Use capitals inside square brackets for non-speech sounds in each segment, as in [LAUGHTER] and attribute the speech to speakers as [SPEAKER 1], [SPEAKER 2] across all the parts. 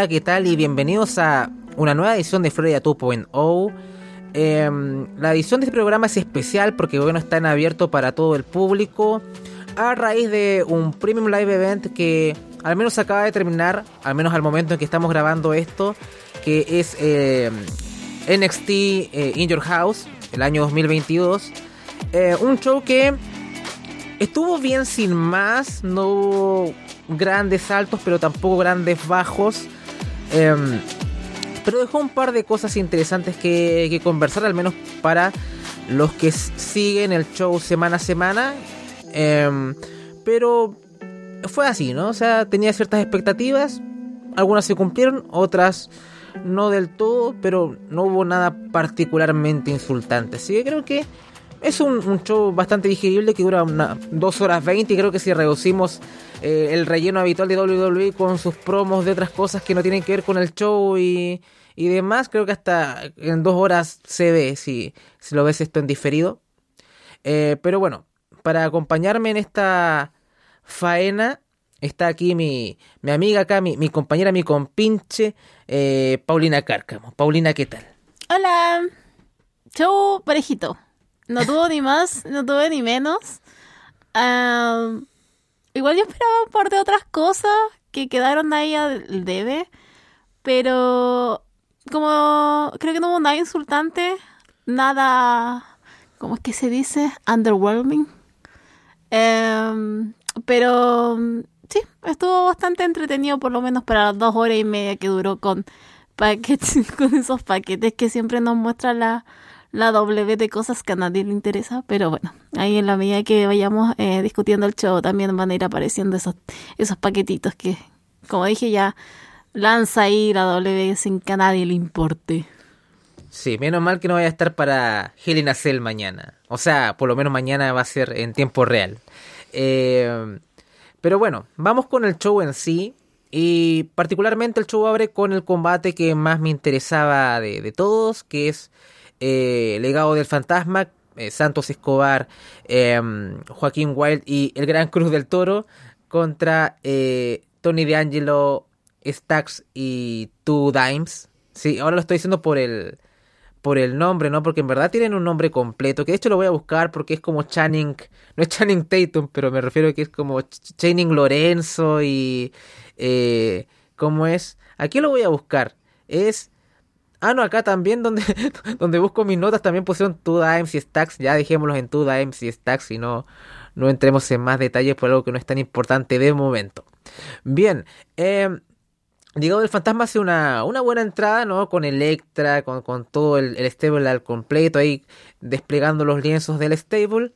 [SPEAKER 1] Hola, ¿qué tal? Y bienvenidos a una nueva edición de Florida 2.0. Em, la edición de este programa es especial porque bueno, está en abierto para todo el público a raíz de un Premium Live Event que al menos acaba de terminar, al menos al momento en que estamos grabando esto, que es em, NXT eh, In Your House, el año 2022. Eh, un show que estuvo bien sin más, no hubo grandes saltos, pero tampoco grandes bajos. Em, pero dejó un par de cosas interesantes que, conversar, al menos para los que siguen el show semana a semana. Em, pero fue así, ¿no? O sea, tenía ciertas expectativas, algunas se cumplieron, otras no del todo, pero no hubo nada particularmente insultante. Así que creo que es un, show bastante digerible que dura 2 horas 20 y creo que si reducimos eh, el relleno habitual de WWE con sus promos de otras cosas que no tienen que ver con el show y, y demás, creo que hasta en 2 horas se ve si, si lo ves esto en diferido. Eh, pero bueno, para acompañarme en esta faena está aquí mi, mi amiga acá, mi, mi compañera, mi compinche, eh, Paulina Cárcamo. Paulina, ¿qué tal?
[SPEAKER 2] Hola. Show parejito. No tuvo ni más, no tuve ni menos. igual yo esperaba un par de otras cosas que quedaron ahí al debe. Pero como creo que no hubo nada insultante, nada, ¿cómo es que se dice? Underwhelming. Pero sí, estuvo bastante entretenido por lo menos para las dos horas y media que duró con paquetes, [LAUGHS] con esos paquetes que siempre nos muestra la, la W de cosas que a nadie le interesa, pero bueno, ahí en la medida que vayamos eh, discutiendo el show también van a ir apareciendo esos, esos paquetitos que, como dije ya, lanza ahí la W sin que a nadie le importe.
[SPEAKER 1] Sí, menos mal que no vaya a estar para Helena Cell mañana. O sea, por lo menos mañana va a ser en tiempo real. Eh, pero bueno, vamos con el show en sí. Y particularmente el show abre con el combate que más me interesaba de, de todos, que es eh, Legado del Fantasma, eh, Santos Escobar, em, Joaquín Wild y el Gran Cruz del Toro contra eh, Tony D'Angelo, Stax y Two Dimes. Sí, ahora lo estoy diciendo por el por el nombre, ¿no? Porque en verdad tienen un nombre completo, que de hecho lo voy a buscar porque es como Channing, [LAUGHS] no es Channing Tatum, pero me refiero a que es como Channing Lorenzo y... ¿Cómo es? Aquí lo voy a buscar. Es Ah, no, acá también donde, [LAUGHS] donde busco mis notas también pusieron Dimes y Stacks. Ya dejémoslos en Dimes y Stacks y no, no entremos en más detalles por algo que no es tan importante de momento. Bien, eh, Llegado del Fantasma hace una, una buena entrada, ¿no? Con Electra, con, con todo el, el stable al completo ahí desplegando los lienzos del stable.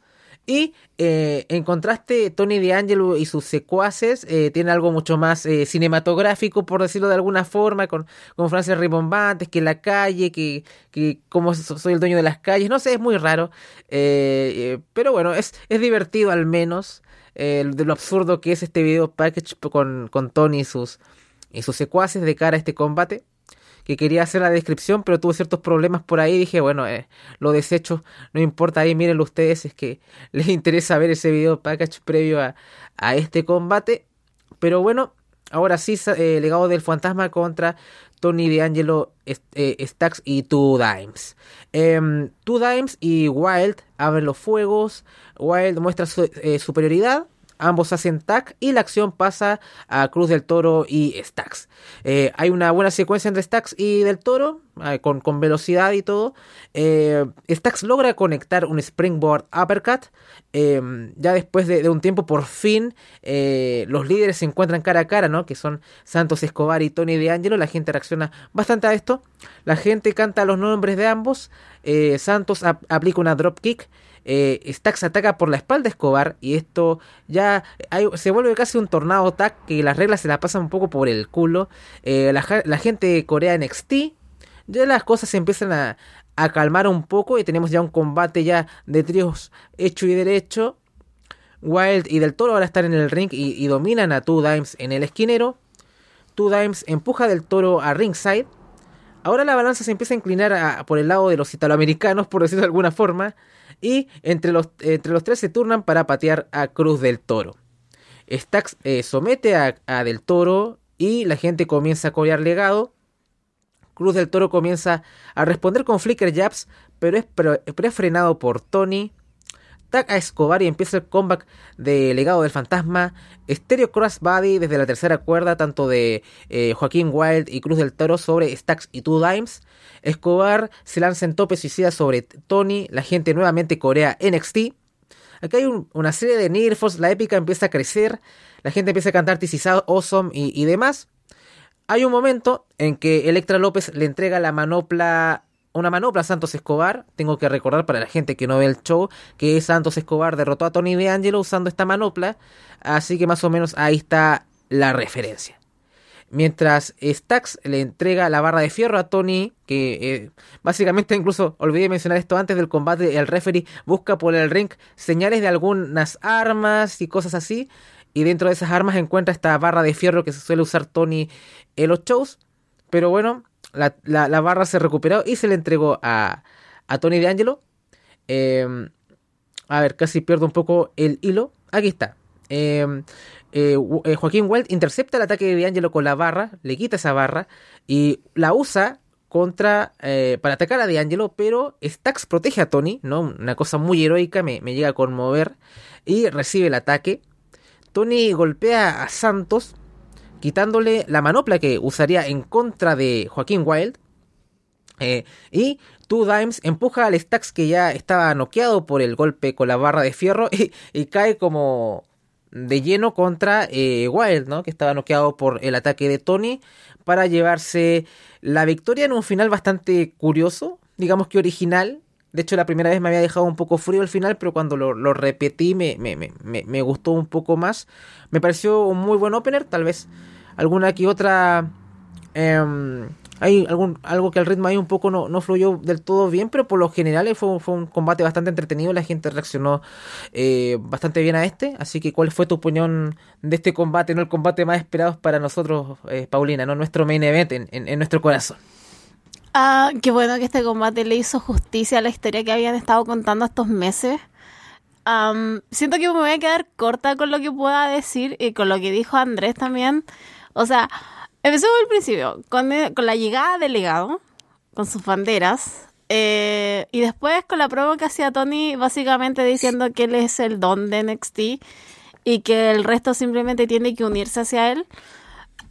[SPEAKER 1] Y eh, en contraste, Tony D'Angelo y sus secuaces eh, tienen algo mucho más eh, cinematográfico, por decirlo de alguna forma, con, con frases ribombantes, que la calle, que, que como soy el dueño de las calles, no sé, es muy raro. pero bueno, es, es divertido al menos. de lo absurdo que es este video package con, con Tony y sus, y sus secuaces de cara a este combate que quería hacer la descripción, pero tuve ciertos problemas por ahí. Dije, bueno, eh, lo desecho, no importa. Ahí mírenlo ustedes, es que [LAUGHS] les interesa ver ese video package previo a, a este combate. Pero bueno, ahora sí, eh, legado del fantasma contra Tony D'Angelo, eh, Stacks y Two Dimes. Eh, Two Dimes y Wild abren los fuegos. Wild muestra su eh, superioridad ambos hacen tag y la acción pasa a Cruz del Toro y Stacks. Eh, hay una buena secuencia entre Stacks y del Toro, eh, con, con, velocidad y todo. Eh, Stacks logra conectar un Springboard Uppercut. ya después de, un tiempo, por fin, los líderes se encuentran cara a cara, ¿no? Que son Santos Escobar y Tony De Angelo. La gente reacciona bastante a esto. La gente canta los nombres de ambos. Santos aplica una drop kick eh, Stax ataca por la espalda a Escobar y esto ya se vuelve casi un tornado tag que las reglas se la pasan un poco por el culo. Eh, la, gente de Corea NXT, ya las cosas se empiezan a, calmar un poco y tenemos ya un combate ya de tríos hecho y derecho. Wild y Del Toro ahora están en el ring y, dominan a Two Dimes en el esquinero. Two Dimes empuja Del Toro a ringside. Ahora la balanza se empieza a inclinar por el lado de los italoamericanos, por decirlo de alguna forma y entre los, entre los tres se turnan para patear a Cruz del Toro. Stax eh, somete a, Del Toro y la gente comienza a corear legado. Cruz del Toro comienza a responder con flicker jabs, pero es pre frenado por Tony. Tag a Escobar y empieza el comeback de Legado del Fantasma. Stereo Crossbody desde la tercera cuerda, tanto de eh, Joaquín Wild y Cruz del Toro sobre Stacks y Two Dimes. Escobar se lanza en tope suicida sobre Tony. La gente nuevamente corea NXT. Aquí hay una serie de nerfs, la épica empieza a crecer, la gente empieza a cantar This Awesome y, demás. Hay un momento en que Electra López le entrega la manopla una manopla Santos Escobar. Tengo que recordar para la gente que no ve el show que Santos Escobar derrotó a Tony D'Angelo usando esta manopla. Así que más o menos ahí está la referencia. Mientras Stax le entrega la barra de fierro a Tony, que eh, básicamente incluso olvidé mencionar esto antes del combate, el referee busca por el ring señales de algunas armas y cosas así. Y dentro de esas armas encuentra esta barra de fierro que se suele usar Tony en los shows. Pero bueno, la, barra se recuperó y se le entregó a, a Tony D'Angelo. Eh, a ver, casi pierdo un poco el hilo. Aquí está. Eh, eh, eh, Joaquín Wild intercepta el ataque de D'Angelo con la barra, le quita esa barra y la usa contra eh, para atacar a D'Angelo, pero Stax protege a Tony, ¿no? Una cosa muy heroica, me, llega a conmover y recibe el ataque. Tony golpea a Santos, quitándole la manopla que usaría en contra de Joaquín Wild. y Two Dimes empuja al Stax que ya estaba noqueado por el golpe con la barra de fierro [LAUGHS] y cae como de lleno contra eh, Wild, ¿no? Que estaba noqueado por el ataque de Tony para llevarse la victoria en un final bastante curioso, digamos que original. De hecho, la primera vez me había dejado un poco frío el final, pero cuando lo, repetí me, gustó un poco más. Me pareció un muy buen opener, tal vez alguna que otra... Em, hay algún, algo que el ritmo ahí un poco no, no fluyó del todo bien, pero por lo general fue, fue un combate bastante entretenido, la gente reaccionó eh, bastante bien a este, así que ¿cuál fue tu opinión de este combate, no el combate más esperado para nosotros, eh, Paulina, no nuestro main event en, en, nuestro corazón?
[SPEAKER 2] Ah, qué bueno que este combate le hizo justicia a la historia que habían estado contando estos meses. siento que me voy a quedar corta con lo que pueda decir y con lo que dijo Andrés también. O sea, Empezó al principio, con, con, la llegada del legado, con sus banderas, eh, y después con la prueba que hacía Tony, básicamente diciendo que él es el don de NXT y que el resto simplemente tiene que unirse hacia él.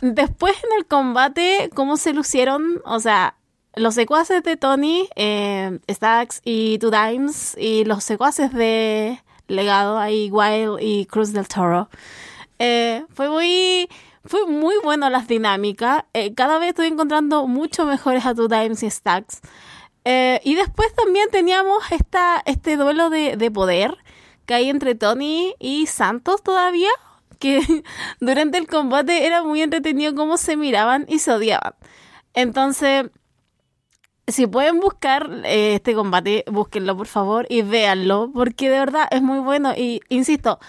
[SPEAKER 2] Después en el combate, cómo se lucieron, o sea, los secuaces de Tony, eh, Stacks y Two Dimes, y los secuaces de Legado, ahí Wild y Cruz del Toro. Eh, fue muy fue muy bueno las dinámicas. Eh, cada vez estoy encontrando mucho mejores a tu Times y Stacks. Y después también teníamos esta, este duelo de, de poder que hay entre Tony y Santos todavía. Que [LAUGHS] durante el combate era muy entretenido cómo se miraban y se odiaban. Entonces, si pueden buscar eh, este combate, búsquenlo por favor y véanlo, porque de verdad es muy bueno. Y insisto,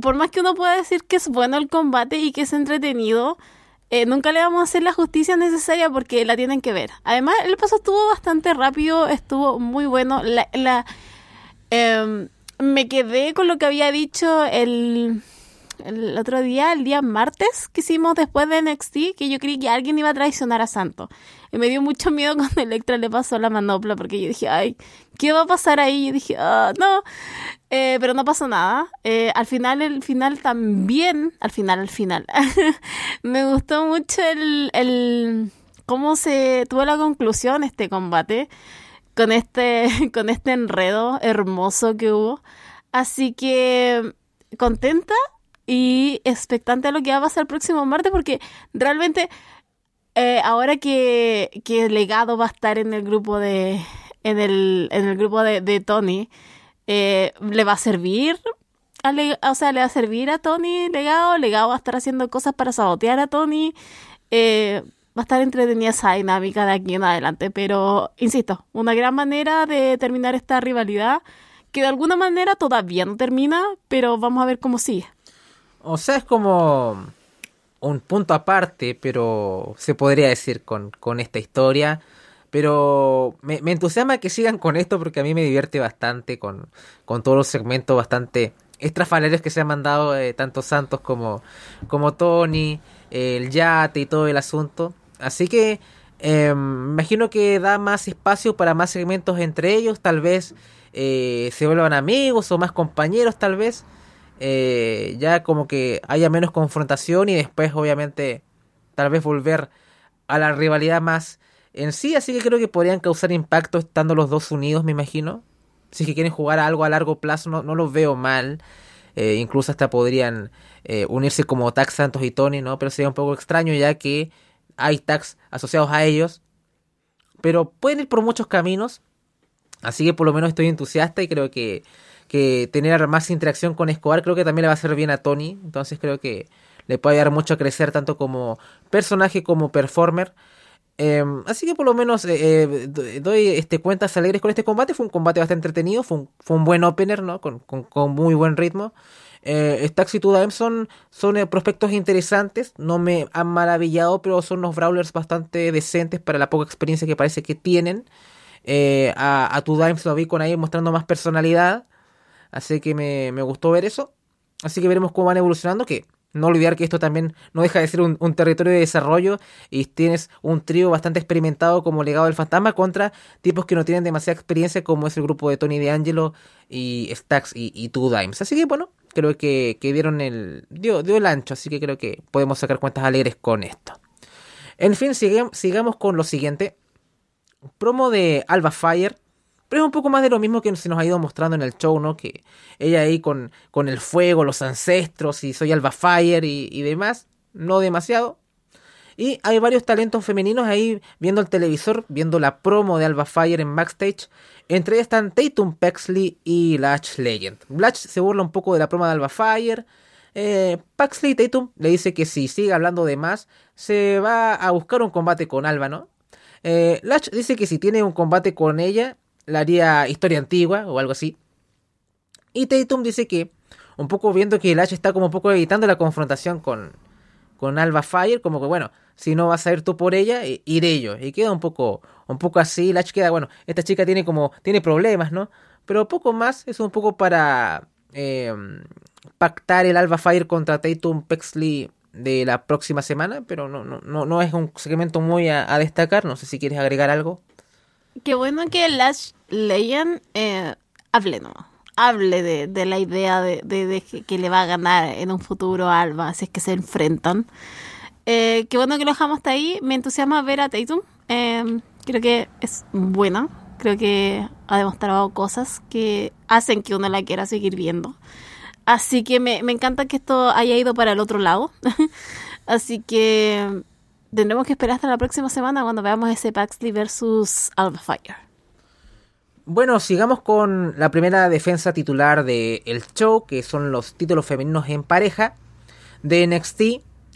[SPEAKER 2] por más que uno pueda decir que es bueno el combate y que es entretenido, eh, nunca le vamos a hacer la justicia necesaria porque la tienen que ver. Además, el paso estuvo bastante rápido, estuvo muy bueno. La, la em, me quedé con lo que había dicho el, el otro día, el día martes que hicimos después de NXT, que yo creí que alguien iba a traicionar a Santo. Y me dio mucho miedo cuando Electra le pasó la manopla, porque yo dije, ay, ¿qué va a pasar ahí? Y dije, ah, no. Eh, pero no pasó nada. Eh, al final, el final también, al final, al final, [LAUGHS] me gustó mucho el, el, cómo se tuvo la conclusión este combate con este, [LAUGHS] con este enredo hermoso que hubo. Así que contenta y expectante a lo que va a pasar el próximo martes porque realmente eh, ahora que, que Legado va a estar en el grupo de en el, en el grupo de, de Tony eh, le va a servir o sea le va a servir a Tony Legado Legado va a estar haciendo cosas para sabotear a Tony eh, va a estar entretenida esa dinámica de aquí en adelante pero insisto una gran manera de terminar esta rivalidad que de alguna manera todavía no termina pero vamos a ver cómo sigue
[SPEAKER 1] o sea, es como un punto aparte, pero se podría decir con, con esta historia. Pero me, entusiasma que sigan con esto porque a mí me divierte bastante con, con todos los segmentos bastante estrafalarios que se han mandado eh, tanto Santos como, como Tony, el yate y todo el asunto. Así que eh, imagino que da más espacio para más segmentos entre ellos, tal vez eh, se vuelvan amigos o más compañeros tal vez. Eh, ya como que haya menos confrontación y después obviamente tal vez volver a la rivalidad más en sí, así que creo que podrían causar impacto estando los dos unidos, me imagino. Si es que quieren jugar a algo a largo plazo, no, no lo veo mal. Eh, incluso hasta podrían eh, unirse como Tax Santos y Tony, ¿no? Pero sería un poco extraño ya que hay tags asociados a ellos. Pero pueden ir por muchos caminos. Así que por lo menos estoy entusiasta y creo que, que tener más interacción con Escobar creo que también le va a hacer bien a Tony. Entonces creo que le puede ayudar mucho a crecer tanto como personaje como performer. Eh, así que por lo menos eh, eh, doy este, cuentas alegres con este combate. Fue un combate bastante entretenido, fue un, fue un buen opener, ¿no? Con, con, muy buen ritmo. Eh, Stax y Tudaem son, son prospectos interesantes, no me han maravillado, pero son unos brawlers bastante decentes para la poca experiencia que parece que tienen. A, a Tudaem se lo vi con ahí mostrando más personalidad, así que me, me gustó ver eso. Así que veremos cómo van evolucionando, que no olvidar que esto también no deja de ser un, territorio de desarrollo y tienes un trío bastante experimentado como legado del fantasma contra tipos que no tienen demasiada experiencia como es el grupo de Tony DeAngelo y Stax y, Two Dimes. Así que bueno, creo que, que dieron el dio, dio, el ancho, así que creo que podemos sacar cuentas alegres con esto. En fin, sigamos con lo siguiente. Promo de Alba Fire pero es un poco más de lo mismo que se nos ha ido mostrando en el show, ¿no? Que ella ahí con, con el fuego, los ancestros y soy Alba Fire y, y demás. No demasiado. Y hay varios talentos femeninos ahí viendo el televisor, viendo la promo de Alba Fire en backstage. Entre ellas están Tatum Paxley y Latch Legend. Latch se burla un poco de la promo de Alba Fire. Eh, Paxley Tatum le dice que si sigue hablando de más, se va a buscar un combate con Alba, ¿no? Eh, Latch dice que si tiene un combate con ella, la haría historia antigua o algo así. Y Tatum dice que, un poco viendo que el H está como un poco evitando la confrontación con, con Alba Fire, como que bueno, si no vas a ir tú por ella, iré yo. Y queda un poco, un poco así, Latch queda, bueno, esta chica tiene como, tiene problemas, ¿no? Pero poco más, es un poco para eh, pactar el Alba Fire contra Tatum Pexley de la próxima semana, pero no, no, no, no es un segmento muy a, a destacar, no sé si quieres agregar algo.
[SPEAKER 2] Qué bueno que Lash Legend eh, hable. Hable de, la idea de, que le va a ganar en un futuro Alba, si es que se enfrentan. Eh, qué bueno que lo dejamos hasta ahí. Me entusiasma ver a Tatum. Eh, creo que es buena. Creo que ha demostrado cosas que hacen que uno la quiera seguir viendo. Así que me, me encanta que esto haya ido para el otro lado. [LAUGHS] Así que tendremos que esperar hasta la próxima semana cuando veamos ese Paxley versus Alba Fire.
[SPEAKER 1] Bueno, sigamos con la primera defensa titular del el show, que son los títulos femeninos en pareja de NXT,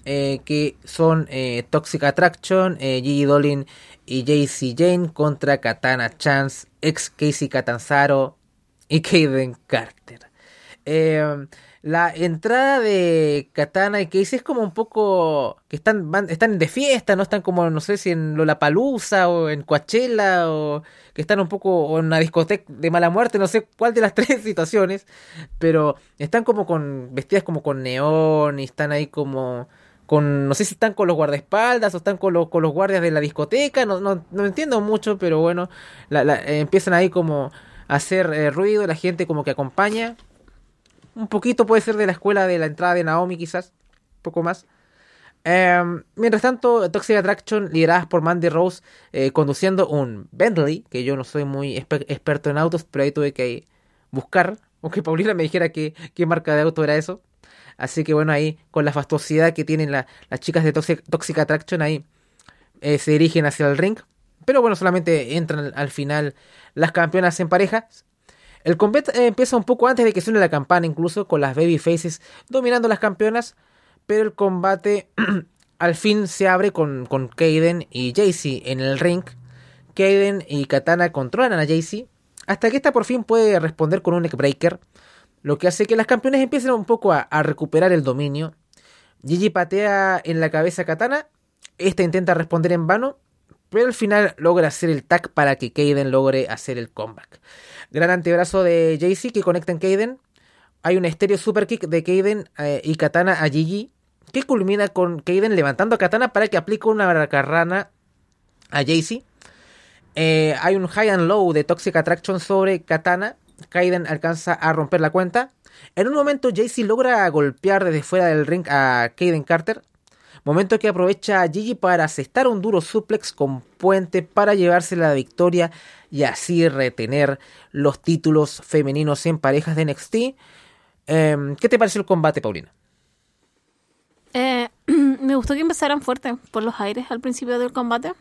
[SPEAKER 1] eh, que son eh, Toxic Attraction, eh, Gigi Dolin y JC Jane contra Katana Chance, ex Casey Catanzaro y Kaden Carter. La entrada de Katana y Casey es como un poco que están van, están de fiesta, no están como no sé si en Lollapalooza o en Coachella o que están un poco en una discoteca de mala muerte, no sé cuál de las [LAUGHS] tres situaciones, pero están como con vestidas como con neón y están ahí como con no sé si están con los guardaespaldas o están con los, con los guardias de la discoteca, no, no, no entiendo mucho, pero bueno, la, la, empiezan ahí como a hacer eh, ruido, la gente como que acompaña un poquito puede ser de la escuela de la entrada de Naomi, quizás. Un poco más. Eh, mientras tanto, Toxic Attraction, lideradas por Mandy Rose, eh, conduciendo un Bentley, que yo no soy muy exper experto en autos, pero ahí tuve que buscar, aunque [LAUGHS] Paulina me dijera qué, qué marca de auto era eso. Así que bueno, ahí con la fastuosidad que tienen la, las chicas de Toxic, Attraction, ahí eh, se dirigen hacia el ring. Pero bueno, solamente entran al final las campeonas en pareja. El combate eh, empieza un poco antes de que suene la campana, incluso con las baby faces dominando las campeonas, pero el combate [CLEARS THROAT] al fin se abre con, Kaden y Jaycee en el ring. Kaden y Katana controlan a Jaycee, hasta que esta por fin puede responder con un neckbreaker, lo que hace que las campeones empiecen un poco a, a recuperar el dominio. Gigi patea en la cabeza a Katana, esta intenta responder en vano, pero al final logra hacer el tag para que Kaden logre hacer el comeback. Gran antebrazo de Jaycee que conecta en Kaden. hay un estéreo super kick de Kaden eh, y Katana a Gigi que culmina con Kaden levantando a Katana para que aplique una carrana a Jaycee. Eh, hay un high and low de Toxic Attraction sobre Katana. Kaiden alcanza a romper la cuenta. En un momento Jaycee logra golpear desde fuera del ring a Kaden Carter. Momento que aprovecha a Gigi para asestar un duro suplex con puente para llevarse la victoria y así retener los títulos femeninos en parejas de NXT. Em, ¿Qué te pareció el combate, Paulina?
[SPEAKER 2] Eh, [CLEARS THROAT] me gustó que empezaran fuerte por los aires al principio del combate.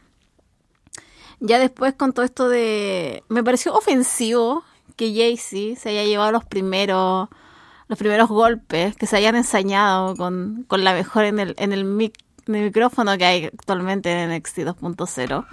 [SPEAKER 2] Ya después con todo esto de... Me pareció ofensivo que Jaycee se haya llevado los primeros los primeros golpes, que se hayan ensañado con, con la mejor en el, en el, micrófono que hay actualmente en NXT 2.0.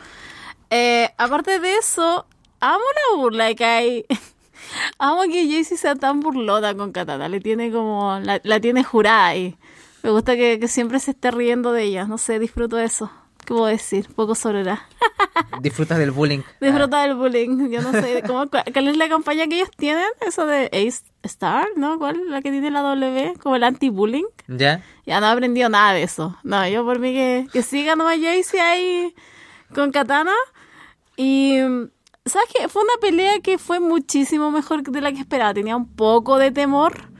[SPEAKER 2] Eh, aparte de eso, amo la burla que hay. [LAUGHS] amo que Jaycee sea tan burlota con Katana. Le tiene como. La, la tiene jurada y me gusta que, que, siempre se esté riendo de ella. No sé, disfruto eso. ¿Qué puedo decir? Poco sobre la. [LAUGHS]
[SPEAKER 1] Disfrutas del bullying.
[SPEAKER 2] Disfruta del bullying. Yo no sé. ¿cómo, ¿Cuál es la campaña que ellos tienen? Eso de Ace Star, ¿no? ¿Cuál la que tiene la W? Como el anti-bullying.
[SPEAKER 1] Ya.
[SPEAKER 2] Ya no he aprendido nada de eso. No, yo por mí que, que siga nomás Jaycee ahí con Katana. Y. ¿Sabes qué? Fue una pelea que fue muchísimo mejor de la que esperaba. Tenía un poco de temor.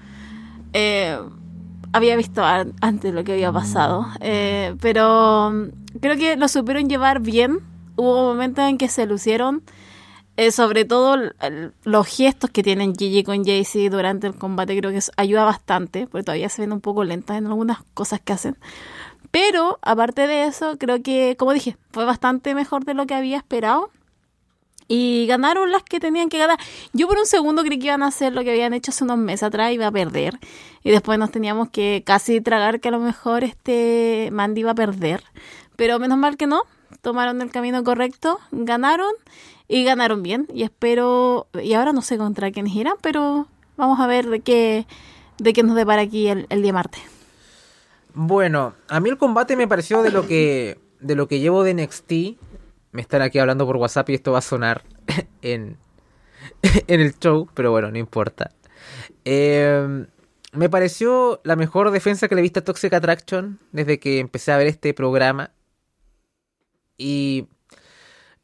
[SPEAKER 2] Eh había visto antes lo que había pasado. Eh, pero mm, creo que lo supieron llevar bien. Hubo momentos en que se lucieron. Eh, sobre todo los gestos que tienen Gigi con Jaycee durante el combate creo que ayuda bastante, porque todavía se ven un poco lentas en algunas cosas que hacen. Pero aparte de eso, creo que, como dije, fue bastante mejor de lo que había esperado. Y ganaron las que tenían que ganar. Yo por un segundo creí que iban a hacer lo que habían hecho hace unos meses atrás, iba a perder. Y después nos teníamos que casi tragar que a lo mejor este Mandy iba a perder. Pero menos mal que no. Tomaron el camino correcto, ganaron y ganaron bien. Y espero, y ahora no sé contra quién irán, pero vamos a ver de qué, de qué nos depara aquí el, el día martes.
[SPEAKER 1] Bueno, a mí el combate me pareció de lo que de lo que llevo de NXT me están aquí hablando por WhatsApp y esto va a sonar [LAUGHS] en, [LAUGHS] en el show, pero bueno, no importa. Em, me pareció la mejor defensa que le he visto a Toxic Attraction desde que empecé a ver este programa. Y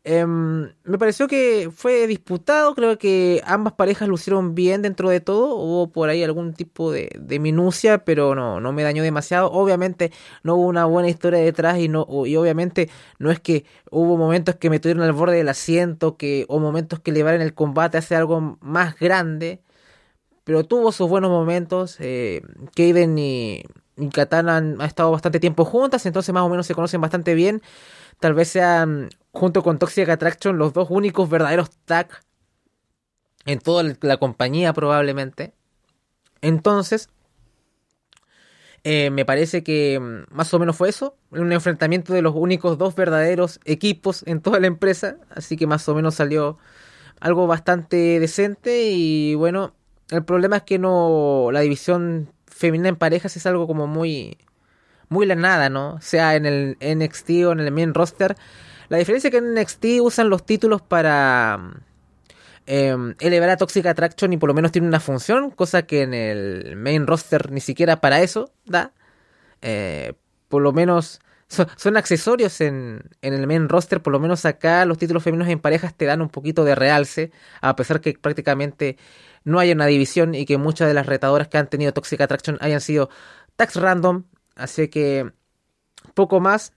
[SPEAKER 1] Em, me pareció que fue disputado, creo que ambas parejas lucieron bien dentro de todo, hubo por ahí algún tipo de, minucia, pero no, no me dañó demasiado. Obviamente no hubo una buena historia detrás y, no, y obviamente no es que hubo momentos que me tuvieron al borde del asiento que, o momentos que llevaron el combate hacia algo más grande, pero tuvo sus buenos momentos. Eh, Kaden y, y Katana han estado bastante tiempo juntas, entonces más o menos se conocen bastante bien tal vez sean junto con Toxic Attraction, los dos únicos verdaderos tag en toda la compañía probablemente. Entonces, eh, me parece que mm, más o menos fue eso, un enfrentamiento de los únicos dos verdaderos equipos en toda la empresa, así que más o menos salió algo bastante decente y bueno, el problema es que no la división femenina en parejas es algo como muy muy la nada, ¿no? Sea en el NXT o en el main roster, la diferencia es que en NXT usan los títulos para em, elevar a Toxic Attraction y por lo menos tiene una función, cosa que en el main roster ni siquiera para eso da. Eh, por lo menos son, accesorios en, en, el main roster, por lo menos acá los títulos femeninos en parejas te dan un poquito de realce, a pesar que prácticamente no hay una división y que muchas de las retadoras que han tenido Toxic Attraction hayan sido tax random, así que poco más.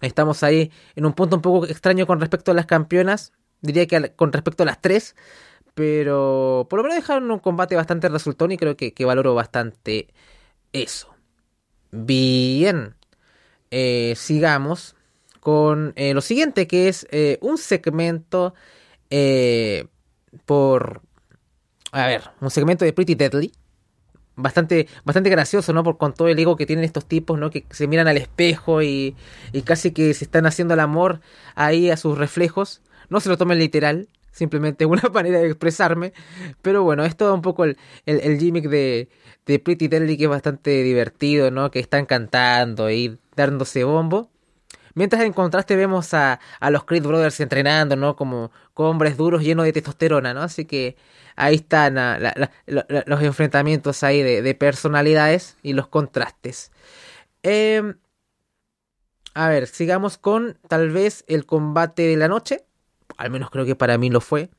[SPEAKER 1] Estamos ahí en un punto un poco extraño con respecto a las campeonas. Diría que con respecto a las tres. Pero por lo menos dejaron un combate bastante resultón y creo que, valoro bastante eso. Bien. Eh, sigamos con eh, lo siguiente que es eh, un segmento por... A ver, un segmento de Pretty Deadly bastante, bastante gracioso, ¿no? Por con todo el ego que tienen estos tipos, ¿no? Que se miran al espejo y, y casi que se están haciendo el amor ahí a sus reflejos. No se lo tomen literal, simplemente una [LAUGHS] manera de expresarme. Pero bueno, es todo un poco el, el, gimmick de, de Pretty Deadly que es bastante divertido, ¿no? Que están cantando y dándose bombo. Mientras en contraste vemos a, a los Creed Brothers entrenando, ¿no? Como, hombres duros llenos de testosterona, ¿no? Así que ahí están los enfrentamientos ahí de, personalidades y los contrastes. Em, a ver, sigamos con tal vez el combate de la noche. Al menos creo que para mí lo fue.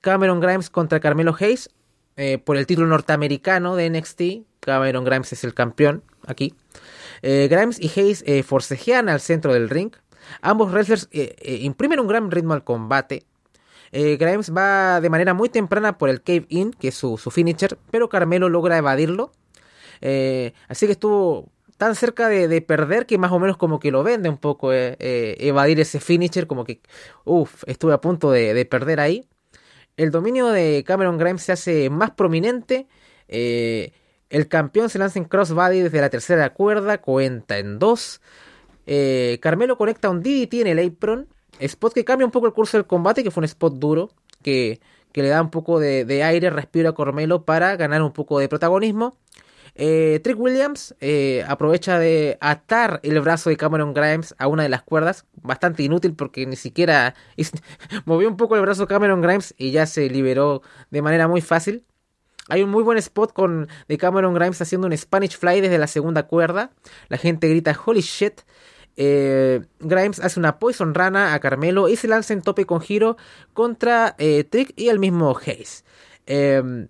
[SPEAKER 1] Cameron Grimes contra Carmelo Hayes eh, por el título norteamericano de NXT. Cameron Grimes es el campeón aquí. Eh, Grimes y Hayes eh, forcejean al centro del ring. Ambos wrestlers imprimen un gran ritmo al combate. Grimes va de manera muy temprana por el Cave In, que es su, finisher, pero Carmelo logra evadirlo. así que estuvo tan cerca de, perder que más o menos como que lo vende un poco evadir ese finisher, como que, uff, estuve a punto de perder ahí el dominio de Cameron Grimes se hace más prominente. Eh, el campeón se lanza en crossbody desde la tercera cuerda, cuenta en dos. Eh, Carmelo conecta un DDT en el apron. Spot que cambia un poco el curso del combate, que fue un spot duro, que, le da un poco de, aire, respiro a Carmelo para ganar un poco de protagonismo. Eh, Trick Williams eh, aprovecha de atar el brazo de Cameron Grimes a una de las cuerdas, bastante inútil porque ni siquiera [LAUGHS] movió un poco el brazo Cameron Grimes y ya se liberó de manera muy fácil. Hay un muy buen spot con de Cameron Grimes haciendo un Spanish Fly desde la segunda cuerda. La gente grita holy shit. Eh, Grimes hace una Poison Rana a Carmelo y se lanza en tope con giro contra Trick y el mismo Hayes. Eh,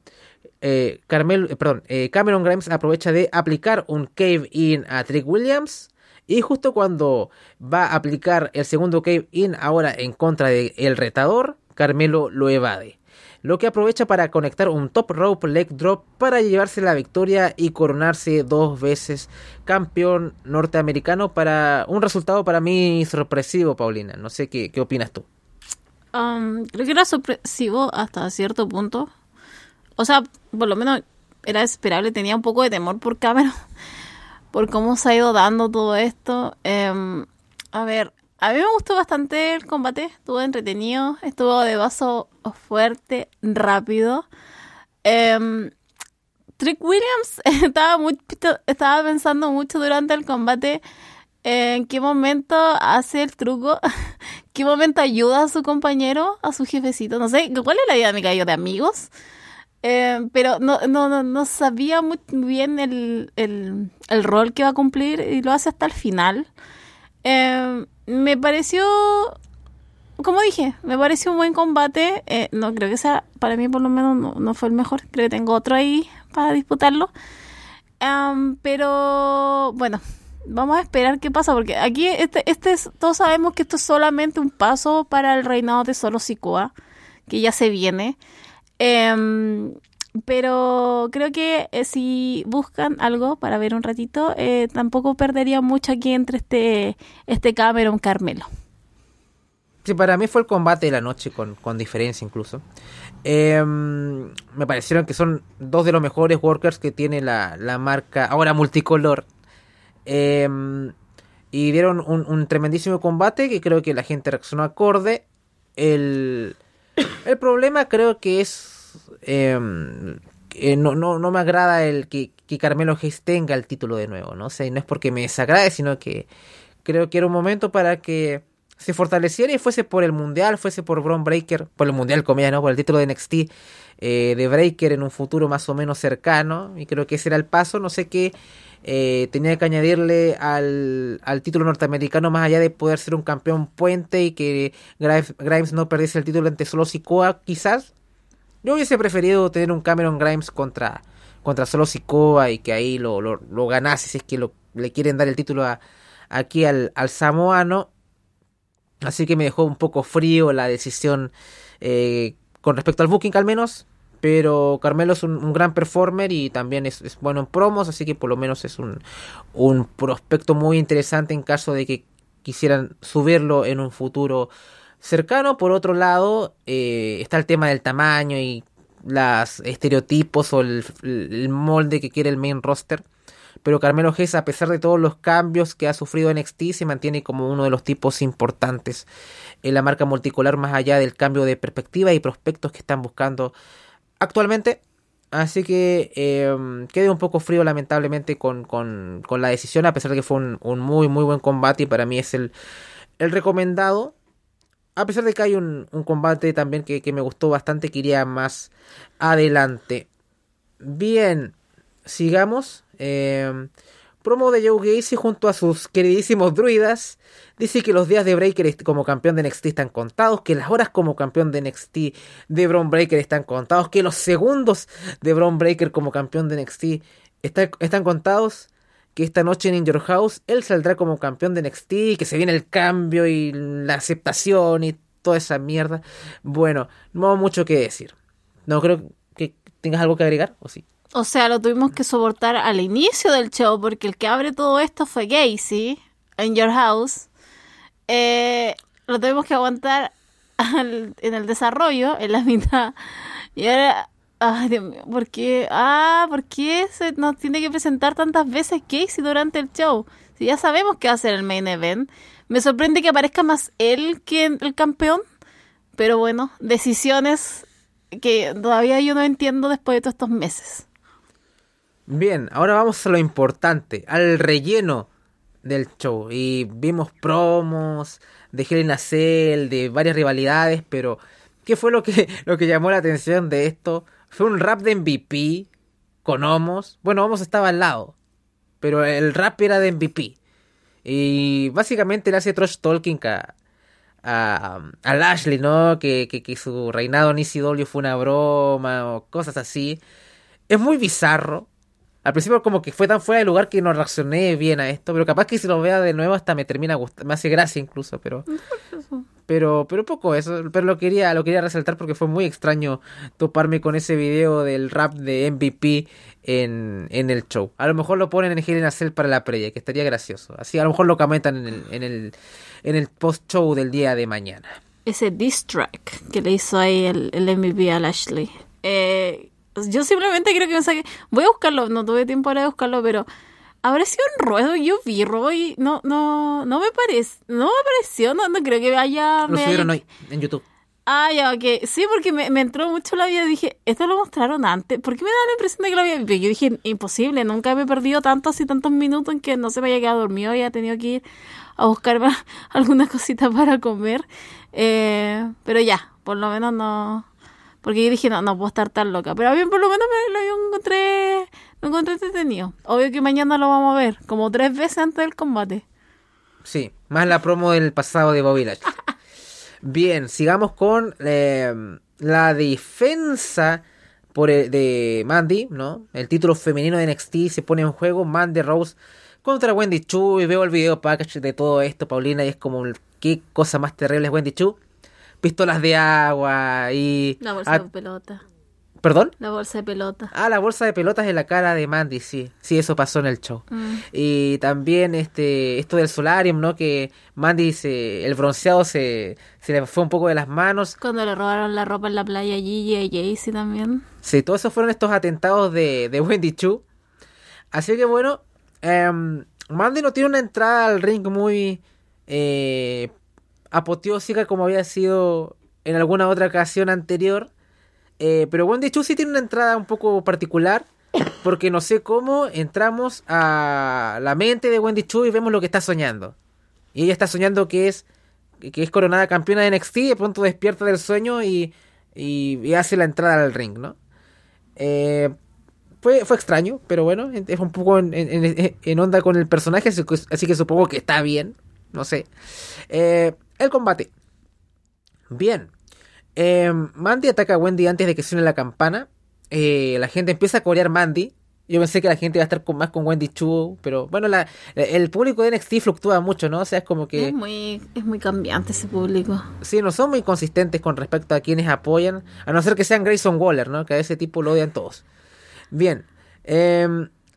[SPEAKER 1] eh, perdón, eh, Cameron Grimes aprovecha de aplicar un cave in a Trick Williams. Y justo cuando va a aplicar el segundo cave in ahora en contra del el retador, Carmelo lo evade. Lo que aprovecha para conectar un top rope leg drop para llevarse la victoria y coronarse dos veces campeón norteamericano para un resultado para mí sorpresivo, Paulina. No sé qué, qué opinas tú.
[SPEAKER 2] Um, creo que era sorpresivo hasta cierto punto o sea, por lo menos era esperable, tenía un poco de temor por [LAUGHS] Cameron, por cómo se ha ido dando todo esto. Em, a ver, a mí me gustó bastante el combate, estuvo entretenido, estuvo de vaso fuerte, rápido. Em, Trick Williams [LAUGHS] estaba, muy, estaba pensando mucho durante el combate en qué momento hace el truco, [LAUGHS] qué momento ayuda a su compañero, a su jefecito, no sé, ¿cuál es la dinámica de amigos? Eh, pero no, no, no, sabía muy bien el, el, el, rol que va a cumplir y lo hace hasta el final. Eh, me pareció, como dije, me pareció un buen combate. Eh, no creo que sea, para mí por lo menos no, no, fue el mejor. Creo que tengo otro ahí para disputarlo. pero bueno, vamos a esperar qué pasa, porque aquí este, este todos sabemos que esto es solamente un paso para el reinado de Solo Sikoa, que ya se viene. Em, pero creo que eh, si buscan algo para ver un ratito, eh, tampoco perdería mucho aquí entre este, este Cameron Carmelo.
[SPEAKER 1] Sí, para mí fue el combate de la noche, con, diferencia incluso. Em, me parecieron que son dos de los mejores workers que tiene la, marca ahora multicolor. Em, y dieron un, un, tremendísimo combate que creo que la gente reaccionó acorde. El, el problema creo que es... Em, no, no, no me agrada el que, Carmelo Hayes tenga el título de nuevo, ¿no? sé no es porque me desagrade, sino que creo que era un momento para que se fortaleciera y fuese por el mundial, fuese por Braun Breaker, por el mundial comida, ¿no? Por el título de NXT eh, de Breaker en un futuro más o menos cercano. Y creo que ese era el paso. No sé qué eh, tenía que añadirle al, al, título norteamericano más allá de poder ser un campeón puente y que Grimes, no perdiese el título ante solo Sikoa, quizás. Yo hubiese preferido tener un Cameron Grimes contra, contra solo Sikoa y que ahí lo, lo, ganase si es que lo, le quieren dar el título aquí al, al samoano. Así que me dejó un poco frío la decisión eh, con respecto al booking al menos. Pero Carmelo es un, gran performer y también es, bueno en promos, así que por lo menos es un, un prospecto muy interesante en caso de que quisieran subirlo en un futuro cercano. Por otro lado, eh, está el tema del tamaño y los estereotipos o el, molde que quiere el main roster. Pero Carmelo Hayes, a pesar de todos los cambios que ha sufrido NXT, se mantiene como uno de los tipos importantes en la marca multicolor, más allá del cambio de perspectiva y prospectos que están buscando actualmente. Así que eh, un poco frío lamentablemente con, con, con, la decisión, a pesar de que fue un, un, muy muy buen combate y para mí es el, el recomendado. A pesar de que hay un, un combate también que, que, me gustó bastante, que iría más adelante. Bien, sigamos. Eh, promo de Joe Gacy junto a sus queridísimos druidas. Dice que los días de Breaker como campeón de NXT están contados, que las horas como campeón de NXT de Braun Breaker están contados, que los segundos de Braun Breaker como campeón de NXT está, están contados, que esta noche en In Your House él saldrá como campeón de NXT, que se viene el cambio y la aceptación y toda esa mierda. Bueno, no mucho que decir. No creo que tengas algo que agregar, ¿o sí?
[SPEAKER 2] O sea, lo tuvimos que soportar al inicio del show porque el que abre todo esto fue Gacy en Your House. Eh, lo tuvimos que aguantar en el desarrollo, en la mitad. Y ahora, ay Dios mío, ¿por qué? Ah, ¿por qué se nos tiene que presentar tantas veces Casey durante el show? Si ya sabemos que va a ser el main event. Me sorprende que aparezca más él que el campeón. Pero bueno, decisiones que todavía yo no entiendo después de todos estos meses.
[SPEAKER 1] Bien, ahora vamos a lo importante, al relleno del show. Y vimos promos de a Cell, de varias rivalidades, pero ¿qué fue lo que, [LAUGHS] lo que llamó la atención de esto? Fue un rap de MVP con Homos. Bueno, Homos estaba al lado, pero el rap era de MVP. Y básicamente le hace trash talking a, a, Lashley, ¿no? Que, que, que su reinado en ECW fue una broma o cosas así. Es muy bizarro. Al principio como que fue tan fuera de lugar que no reaccioné bien a esto, pero capaz que si lo vea de nuevo hasta me termina gustando, me hace gracia incluso, pero [LAUGHS] pero pero poco eso, pero lo quería lo quería resaltar porque fue muy extraño toparme con ese video del rap de MVP en, en el show. A lo mejor lo ponen en a Cell para la previa, que estaría gracioso. Así a lo mejor lo comentan en el en el en el post show del día de mañana.
[SPEAKER 2] Ese diss track que le hizo ahí el, el MVP a Lashley. Eh yo simplemente creo que me saqué. Voy a buscarlo, no tuve tiempo ahora de buscarlo, pero habrá sido un ruedo. Yo vi ruedo y no, no, no me parece, no me pareció, no, no creo que haya.
[SPEAKER 1] Lo subieron hoy en YouTube.
[SPEAKER 2] Ah, ya, ok. Sí, porque me, me entró mucho la vida. Dije, esto lo mostraron antes. ¿Por qué me da la impresión de que lo había visto? Yo dije, imposible. Nunca me he perdido tantos y tantos minutos en que no se me haya quedado dormido y haya tenido que ir a buscarme [LAUGHS] alguna cosita para comer. Eh, pero ya, por lo menos no, porque yo dije, no, no puedo estar tan loca. Pero a mí por lo menos me lo encontré, lo encontré entretenido. Obvio que mañana lo vamos a ver, como tres veces antes del combate.
[SPEAKER 1] Sí, más la promo del pasado de Bobby Lashley. [LAUGHS] Bien, sigamos con eh, la defensa por el, de Mandy, ¿no? El título femenino de NXT se pone en juego. Mandy Rose contra Wendy Chu. Y veo el video package de todo esto, Paulina, y es como, qué cosa más terrible es Wendy Chu pistolas de agua y...
[SPEAKER 2] La bolsa de pelota.
[SPEAKER 1] ¿Perdón?
[SPEAKER 2] La bolsa de pelota.
[SPEAKER 1] Ah, la bolsa de pelotas en la cara de Mandy, sí. Sí, eso pasó en el show. Mm. Y también este esto del solarium, ¿no? Que Mandy se el bronceado se, se le fue un poco de las manos.
[SPEAKER 2] Cuando le robaron la ropa en la playa Gigi y Jaycee también.
[SPEAKER 1] Sí, todos esos fueron estos atentados de, de Wendy Chu. Así que bueno, eh, Mandy no tiene una entrada al ring muy eh, apoteósica como había sido en alguna otra ocasión anterior. Eh, pero Wendy Chu sí tiene una entrada un poco particular. Porque no sé cómo entramos a la mente de Wendy Chu y vemos lo que está soñando. Y ella está soñando que es que es coronada campeona de NXT. De pronto despierta del sueño y, y, hace la entrada al ring, ¿no? Eh, fue, fue extraño, pero bueno, es un poco en, onda con el personaje, así que supongo que está bien, no sé. Eh, el combate. Bien. Eh, Mandy ataca a Wendy antes de que suene la campana. Eh, la gente empieza a corear Mandy. Yo pensé que la gente iba a estar con, más con Wendy Chu, pero bueno, la, el público de NXT fluctúa mucho, ¿no? O sea, es como que...
[SPEAKER 2] Es muy, es muy cambiante ese público.
[SPEAKER 1] Sí, no son muy consistentes con respecto a quienes apoyan, a no ser que sean Grayson Waller, ¿no? Que a ese tipo lo odian todos. Bien. Eh,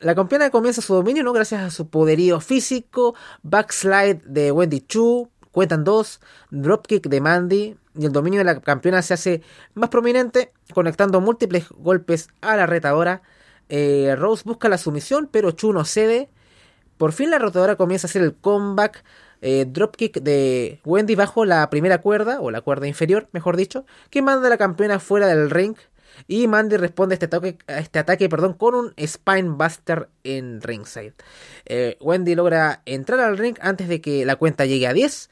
[SPEAKER 1] la campeona comienza su dominio, ¿no? Gracias a su poderío físico, backslide de Wendy Chu, Cuentan dos, dropkick de Mandy y el dominio de la campeona se hace más prominente, conectando múltiples golpes a la retadora. Eh, Rose busca la sumisión, pero Chu no cede. Por fin la retadora comienza a hacer el comeback. Eh, dropkick de Wendy bajo la primera cuerda, o la cuerda inferior, mejor dicho, que manda a la campeona fuera del ring. Y Mandy responde a este ataque, a este ataque perdón, con un Spinebuster en ringside. Eh, Wendy logra entrar al ring antes de que la cuenta llegue a 10.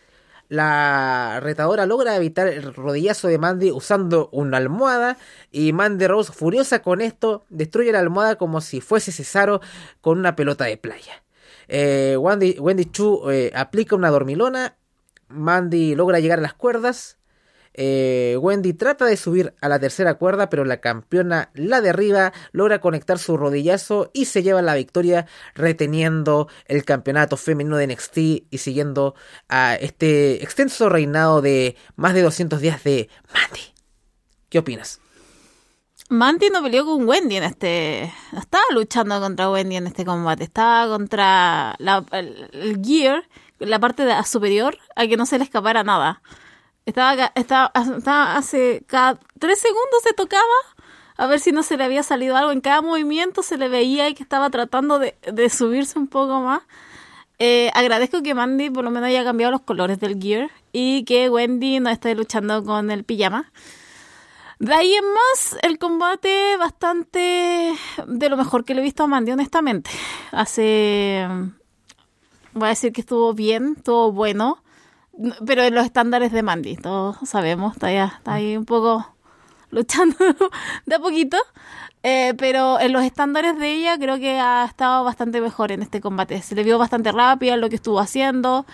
[SPEAKER 1] La retadora logra evitar el rodillazo de Mandy usando una almohada y Mandy Rose, furiosa con esto, destruye la almohada como si fuese Cesaro con una pelota de playa. Eh, Wendy, Wendy Chu eh, aplica una dormilona, Mandy logra llegar a las cuerdas, eh, Wendy trata de subir a la tercera cuerda, pero la campeona la derriba, logra conectar su rodillazo y se lleva la victoria reteniendo el campeonato femenino de NXT y siguiendo a este extenso reinado de más de 200 días de Mandy. ¿Qué opinas?
[SPEAKER 2] Mandy no peleó con Wendy en este. No estaba luchando contra Wendy en este combate. Estaba contra el, el Gear, la parte de, superior, a que no se le escapara nada. Estaba, estaba, estaba hace cada tres segundos se tocaba a ver si no se le había salido algo. En cada movimiento se le veía que estaba tratando de, de subirse un poco más. Eh, agradezco que Mandy por lo menos haya cambiado los colores del gear y que Wendy no esté luchando con el pijama. De ahí en más, el combate bastante de lo mejor que le he visto a Mandy, honestamente. Hace. Voy a decir que estuvo bien, estuvo bueno pero en los estándares de Mandy, todos sabemos, está, ya, está ahí un poco luchando [LAUGHS] de a poquito. Eh, pero en los estándares de ella creo que ha estado bastante mejor en este combate. Se le vio bastante rápida lo que estuvo haciendo.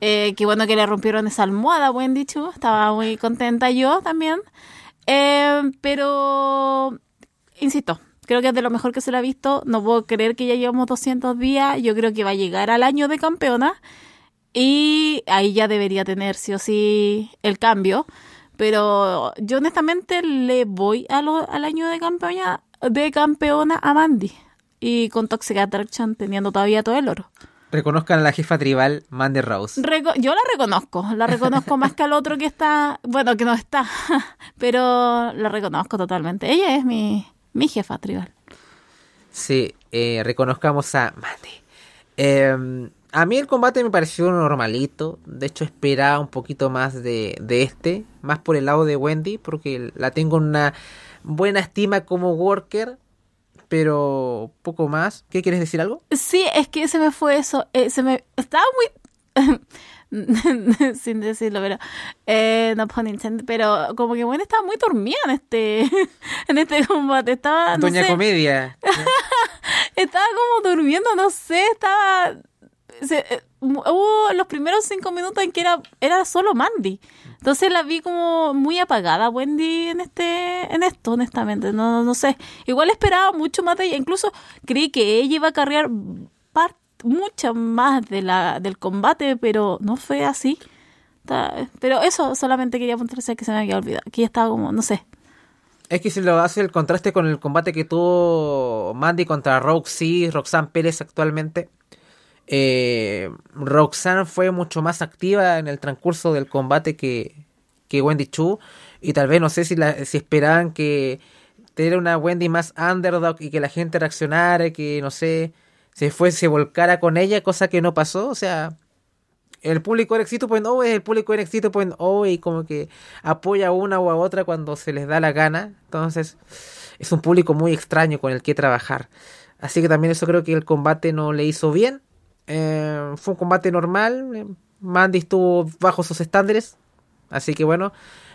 [SPEAKER 2] Eh, qué bueno que le rompieron esa almohada, buen dicho. Estaba muy contenta yo también. Eh, pero, insisto, creo que es de lo mejor que se le ha visto. No puedo creer que ya llevamos 200 días. Yo creo que va a llegar al año de campeona. Y ahí ya debería tener sí o sí el cambio. Pero yo honestamente le voy a lo, al año de campeona, de campeona a Mandy. Y con Toxic Attraction teniendo todavía todo el oro.
[SPEAKER 1] Reconozcan a la jefa tribal Mandy Rose.
[SPEAKER 2] Reco yo la reconozco, la reconozco más que al otro que está, bueno, que no está, [LAUGHS] pero la reconozco totalmente. Ella es mi, mi jefa tribal.
[SPEAKER 1] Sí, eh, reconozcamos a Mandy. Eh, a mí el combate me pareció normalito. De hecho, esperaba un poquito más de, de este. Más por el lado de Wendy. Porque la tengo en una buena estima como worker. Pero poco más. ¿Qué quieres decir algo?
[SPEAKER 2] Sí, es que se me fue eso. Eh, se me. Estaba muy. [LAUGHS] sin decirlo, pero eh, no pun intended, pero como que Wendy estaba muy dormida en este [LAUGHS] en este combate, estaba
[SPEAKER 1] Doña
[SPEAKER 2] no sé,
[SPEAKER 1] Comedia. [LAUGHS]
[SPEAKER 2] estaba como durmiendo, no sé, estaba se, eh, hubo los primeros cinco minutos en que era, era solo Mandy. Entonces la vi como muy apagada Wendy en este en esto, honestamente. No, no sé. Igual esperaba mucho más de ella. Incluso creí que ella iba a cargar mucho más de la, del combate, pero no fue así. Pero eso solamente quería apuntarse que se me había olvidado. Que estaba como, no sé.
[SPEAKER 1] Es que si lo hace el contraste con el combate que tuvo Mandy contra Roxy, Roxanne Pérez actualmente eh, Roxanne fue mucho más activa en el transcurso del combate que, que Wendy Chu. Y tal vez no sé si, la, si esperaban que tener una Wendy más underdog y que la gente reaccionara, que no sé, se fuese, se volcara con ella, cosa que no pasó. O sea, el público de Exito.oh es el público de Exito.oh y como que apoya a una o a otra cuando se les da la gana. Entonces, es un público muy extraño con el que trabajar. Así que también eso creo que el combate no le hizo bien. Eh, fue un combate normal. Mandy estuvo bajo sus estándares. Así que bueno,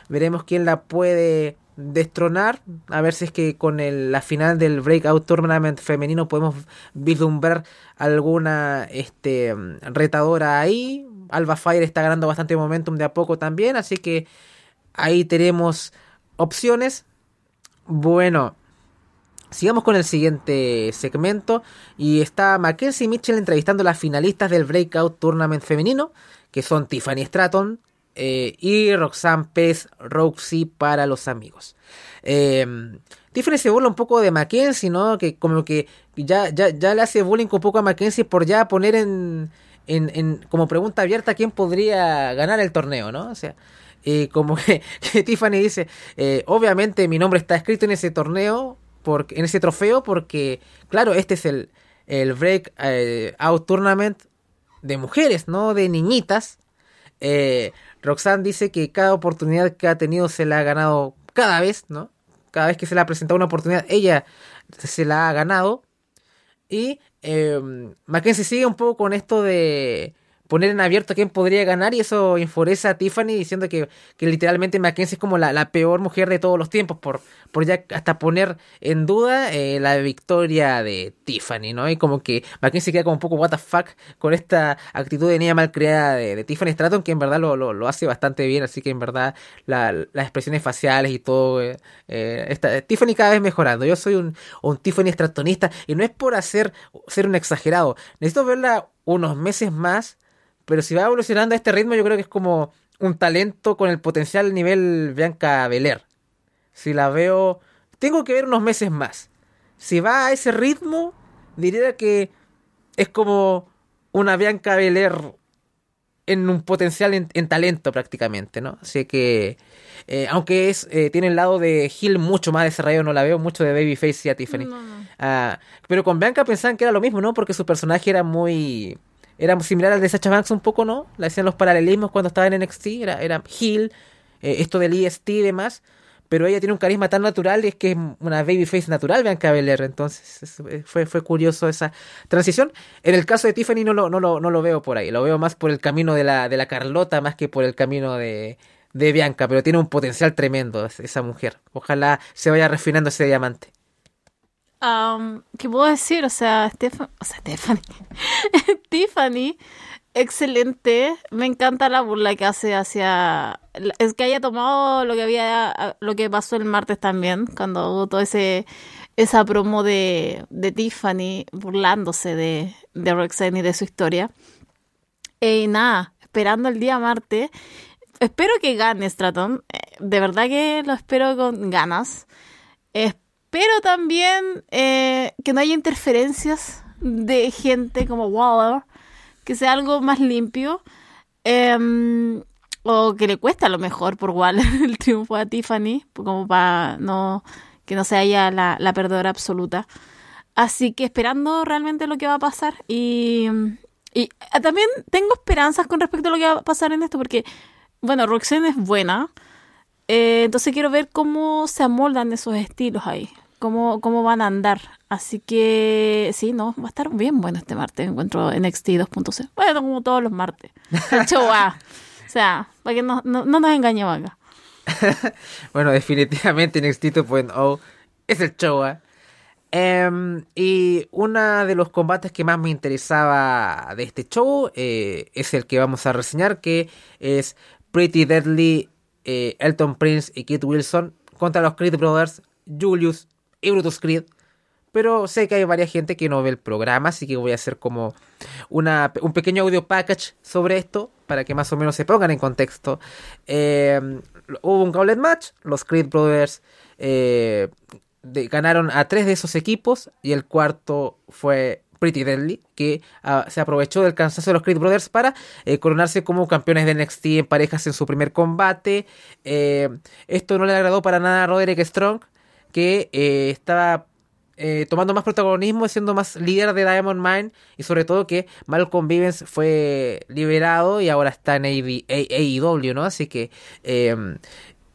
[SPEAKER 1] veremos quién la puede destronar. A ver si es que con el, la final del Breakout Tournament femenino podemos vislumbrar alguna este, retadora ahí. Alba Fire está ganando bastante momentum de a poco también. Así que ahí tenemos opciones. Bueno, Sigamos con el siguiente segmento y está Mackenzie Mitchell entrevistando a las finalistas del Breakout Tournament femenino, que son Tiffany Stratton eh, y Roxanne Pez Roxy para los amigos. Eh, Tiffany se burla un poco de Mackenzie, ¿no? Que como que ya, ya, ya le hace bullying un poco a Mackenzie por ya poner en, en, en como pregunta abierta quién podría ganar el torneo, ¿no? O sea, eh, como [LAUGHS] que, Tiffany dice, obviamente mi nombre está escrito en ese torneo, en ese trofeo porque, claro, este es el, el Break eh, Out Tournament de mujeres, no de niñitas. Eh, Roxanne dice que cada oportunidad que ha tenido se la ha ganado cada vez, ¿no? Cada vez que se le ha presentado una oportunidad, ella se la ha ganado. Y eh, Mackenzie sigue un poco con esto de poner en abierto quién podría ganar y eso enfurece a Tiffany diciendo que, que literalmente Mackenzie es como la, la, peor mujer de todos los tiempos por, por ya hasta poner en duda eh, la victoria de Tiffany, ¿no? Y como que Mackenzie queda como un poco what the fuck con esta actitud de niña malcriada de, de Tiffany Stratton que en verdad lo, lo, lo, hace bastante bien, así que en verdad la, las expresiones faciales y todo, eh, eh, Tiffany cada vez mejorando. Yo soy un, un Tiffany Strattonista y no es por hacer ser un exagerado, necesito verla unos meses más pero si va evolucionando a este ritmo, yo creo que es como un talento con el potencial nivel Bianca Belair. Si la veo, tengo que ver unos meses más. Si va a ese ritmo, diría que es como una Bianca Belair en un potencial en, en talento prácticamente, ¿no? Así que, eh, aunque es eh, tiene el lado de Hill mucho más desarrollado, no la veo mucho de Babyface y a Tiffany.
[SPEAKER 2] No, no.
[SPEAKER 1] Uh, pero con Bianca pensaban que era lo mismo, ¿no? Porque su personaje era muy era similar al de Sacha Banks un poco, ¿no? La hacían los paralelismos cuando estaba en NXT, era, era Hill, eh, esto del EST y demás, pero ella tiene un carisma tan natural y es que es una babyface natural, Bianca Belair, entonces fue, fue curioso esa transición. En el caso de Tiffany no lo, no, lo, no lo veo por ahí, lo veo más por el camino de la, de la Carlota más que por el camino de, de Bianca, pero tiene un potencial tremendo esa mujer. Ojalá se vaya refinando ese diamante.
[SPEAKER 2] ¿Qué puedo decir? O sea, Stefan, o sea Stephanie. [LAUGHS] Tiffany, excelente. Me encanta la burla que hace hacia. Es que haya tomado lo que había. Lo que pasó el martes también, cuando hubo todo ese. Esa promo de, de Tiffany burlándose de, de Roxanne y de su historia. Y nada, esperando el día martes. Espero que gane Stratton. De verdad que lo espero con ganas. Espero pero también eh, que no haya interferencias de gente como Waller, que sea algo más limpio, eh, o que le cuesta a lo mejor por Waller [LAUGHS] el triunfo a Tiffany, como para no que no sea ella la, la perdedora absoluta. Así que esperando realmente lo que va a pasar y, y también tengo esperanzas con respecto a lo que va a pasar en esto, porque, bueno, Roxanne es buena, eh, entonces quiero ver cómo se amoldan esos estilos ahí cómo, cómo van a andar. Así que sí, no, va a estar bien bueno este martes. Encuentro NXT 2.0. Bueno, como todos los martes. El show A. O sea, para que no, no, no nos engañemos acá. [LAUGHS]
[SPEAKER 1] bueno, definitivamente NXT 2.0 es el show A. Um, y uno de los combates que más me interesaba de este show eh, es el que vamos a reseñar, que es Pretty Deadly, eh, Elton Prince y Kit Wilson contra los Creed Brothers, Julius y Brutus Creed. Pero sé que hay varias gente que no ve el programa, así que voy a hacer como una, un pequeño audio package sobre esto, para que más o menos se pongan en contexto. Eh, hubo un gauntlet match, los Creed Brothers eh, ganaron a tres de esos equipos, y el cuarto fue Pretty Deadly, que uh, se aprovechó del cansancio de los Creed Brothers para eh, coronarse como campeones de NXT en parejas en su primer combate. Eh, esto no le agradó para nada a Roderick Strong, que eh, estaba eh, tomando más protagonismo, siendo más líder de Diamond Mine y sobre todo que Malcolm Vivens fue liberado y ahora está en AEW, ¿no? Así que eh,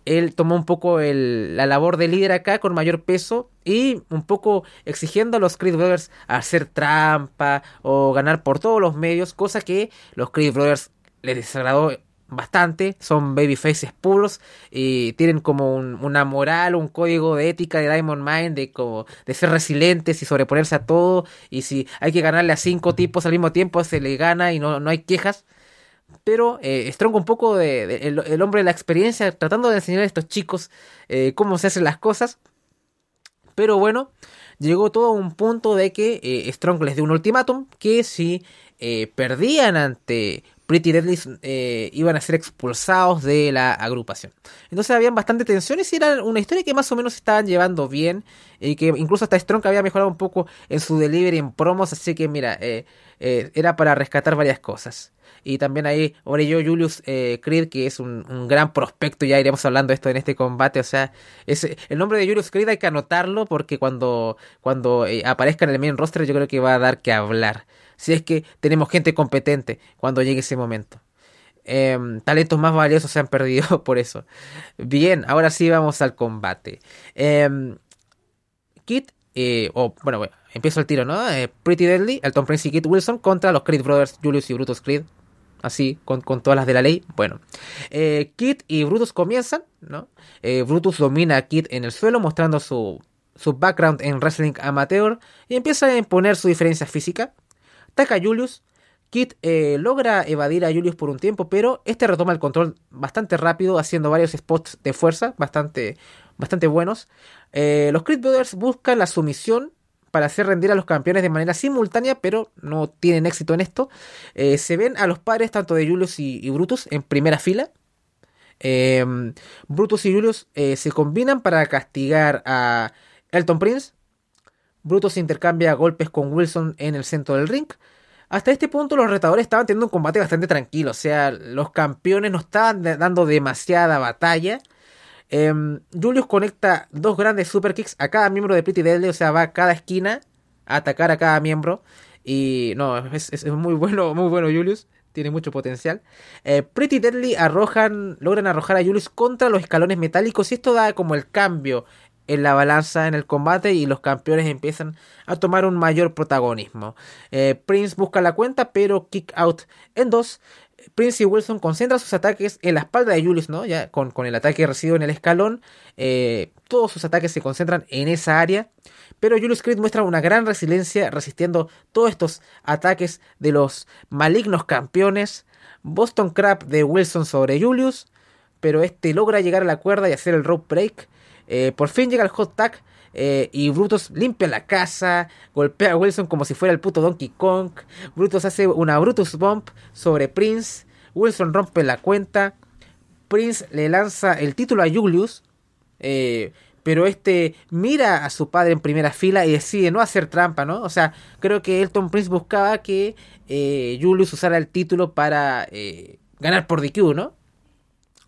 [SPEAKER 1] él tomó un poco la labor de líder acá con mayor peso y un poco exigiendo a los Creed Brothers hacer trampa o ganar por todos los medios, cosa que los Creed Brothers les desagradó bastante, son babyfaces puros y tienen como un, una moral, un código de ética de Diamond Mind de como de ser resilientes y sobreponerse a todo y si hay que ganarle a cinco tipos al mismo tiempo se le gana y no, no hay quejas. Pero eh, Strong un poco de, el, hombre de la experiencia tratando de enseñar a estos chicos eh, cómo se hacen las cosas. Pero bueno llegó todo a un punto de que eh, Strong les dio un ultimátum que si perdían ante Pretty Deadly eh, iban a ser expulsados de la agrupación. Entonces habían bastante tensiones y era una historia que más o menos estaban llevando bien y que incluso hasta Strong había mejorado un poco en su delivery en promos, así que mira, eh, eh, era para rescatar varias cosas. Y también ahí yo Julius eh, Creed, que es un, gran prospecto, ya iremos hablando de esto en este combate. O sea, es, el nombre de Julius Creed hay que anotarlo porque cuando, cuando aparezca en el main roster yo creo que va a dar que hablar. Si es que tenemos gente competente cuando llegue ese momento. Em, talentos más valiosos se han perdido [LAUGHS] por eso. Bien, ahora sí vamos al combate. Eh, Kit, eh, o bueno, bueno, empiezo el tiro, ¿no? Eh, Pretty Deadly, Elton Prince y Kit Wilson contra los Creed Brothers, Julius y Brutus Creed. Así, con, con todas las de la ley. Bueno, eh, Kit y Brutus comienzan, ¿no? Eh, Brutus domina a Kit en el suelo, mostrando su, su background en wrestling amateur y empieza a imponer su diferencia física. Ataca a Julius. Kit eh, logra evadir a Julius por un tiempo, pero este retoma el control bastante rápido, haciendo varios spots de fuerza bastante, bastante buenos. Eh, los Creed Brothers buscan la sumisión para hacer rendir a los campeones de manera simultánea, pero no tienen éxito en esto. Eh, se ven a los padres tanto de Julius y, Brutus en primera fila. Brutus y Julius se combinan para castigar a Elton Prince. Brutus intercambia golpes con Wilson en el centro del ring. Hasta este punto los retadores estaban teniendo un combate bastante tranquilo. O sea, los campeones no estaban dando demasiada batalla. Eh, Julius conecta dos grandes super kicks a cada miembro de Pretty Deadly. O sea, va a cada esquina a atacar a cada miembro. Y no, es, es muy bueno, [LAUGHS] muy bueno Julius. Tiene mucho potencial. Eh, Pretty Deadly arrojan, logran arrojar a Julius contra los escalones metálicos. Y esto da como el cambio en la balanza en el combate y los campeones empiezan a tomar un mayor protagonismo. Eh, Prince busca la cuenta, pero kick out en dos. Prince y Wilson concentran sus ataques en la espalda de Julius, ¿no? Ya con, con el ataque recibido en el escalón, eh, todos sus ataques se concentran en esa área. Pero Julius Creed muestra una gran resiliencia resistiendo todos estos ataques de los malignos campeones. Boston Crab de Wilson sobre Julius, pero este logra llegar a la cuerda y hacer el rope break. Eh, por fin llega el hot tag eh, y Brutus limpia la casa, golpea a Wilson como si fuera el puto Donkey Kong. Brutus hace una Brutus Bump sobre Prince. Wilson rompe la cuenta. Prince le lanza el título a Julius. Eh, pero este mira a su padre en primera fila y decide no hacer trampa, ¿no? O sea, creo que Elton Prince buscaba que eh, Julius usara el título para ganar por DQ, ¿no?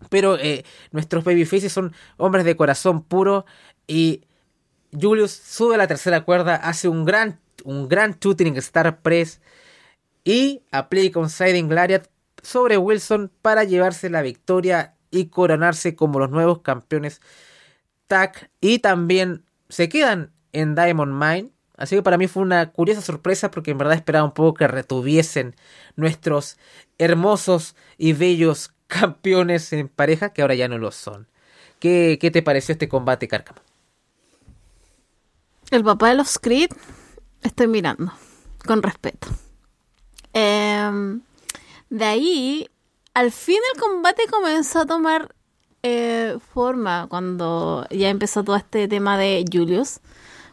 [SPEAKER 1] Pero eh, nuestros babyfaces son hombres de corazón puro y Julius sube a la tercera cuerda, hace un gran, un gran shooting Star Press y aplica un Siding Lariat sobre Wilson para llevarse la victoria y coronarse como los nuevos campeones tag y también se quedan en Diamond Mine. Así que para mí fue una curiosa sorpresa porque en verdad esperaba un poco que retuviesen nuestros hermosos y bellos campeones en pareja que ahora ya no lo son. ¿Qué, qué te pareció este combate, Cárcamo?
[SPEAKER 2] El papá de los Creed, estoy mirando, con respeto. Eh, de ahí, al fin el combate comenzó a tomar eh, forma cuando ya empezó todo este tema de Julius,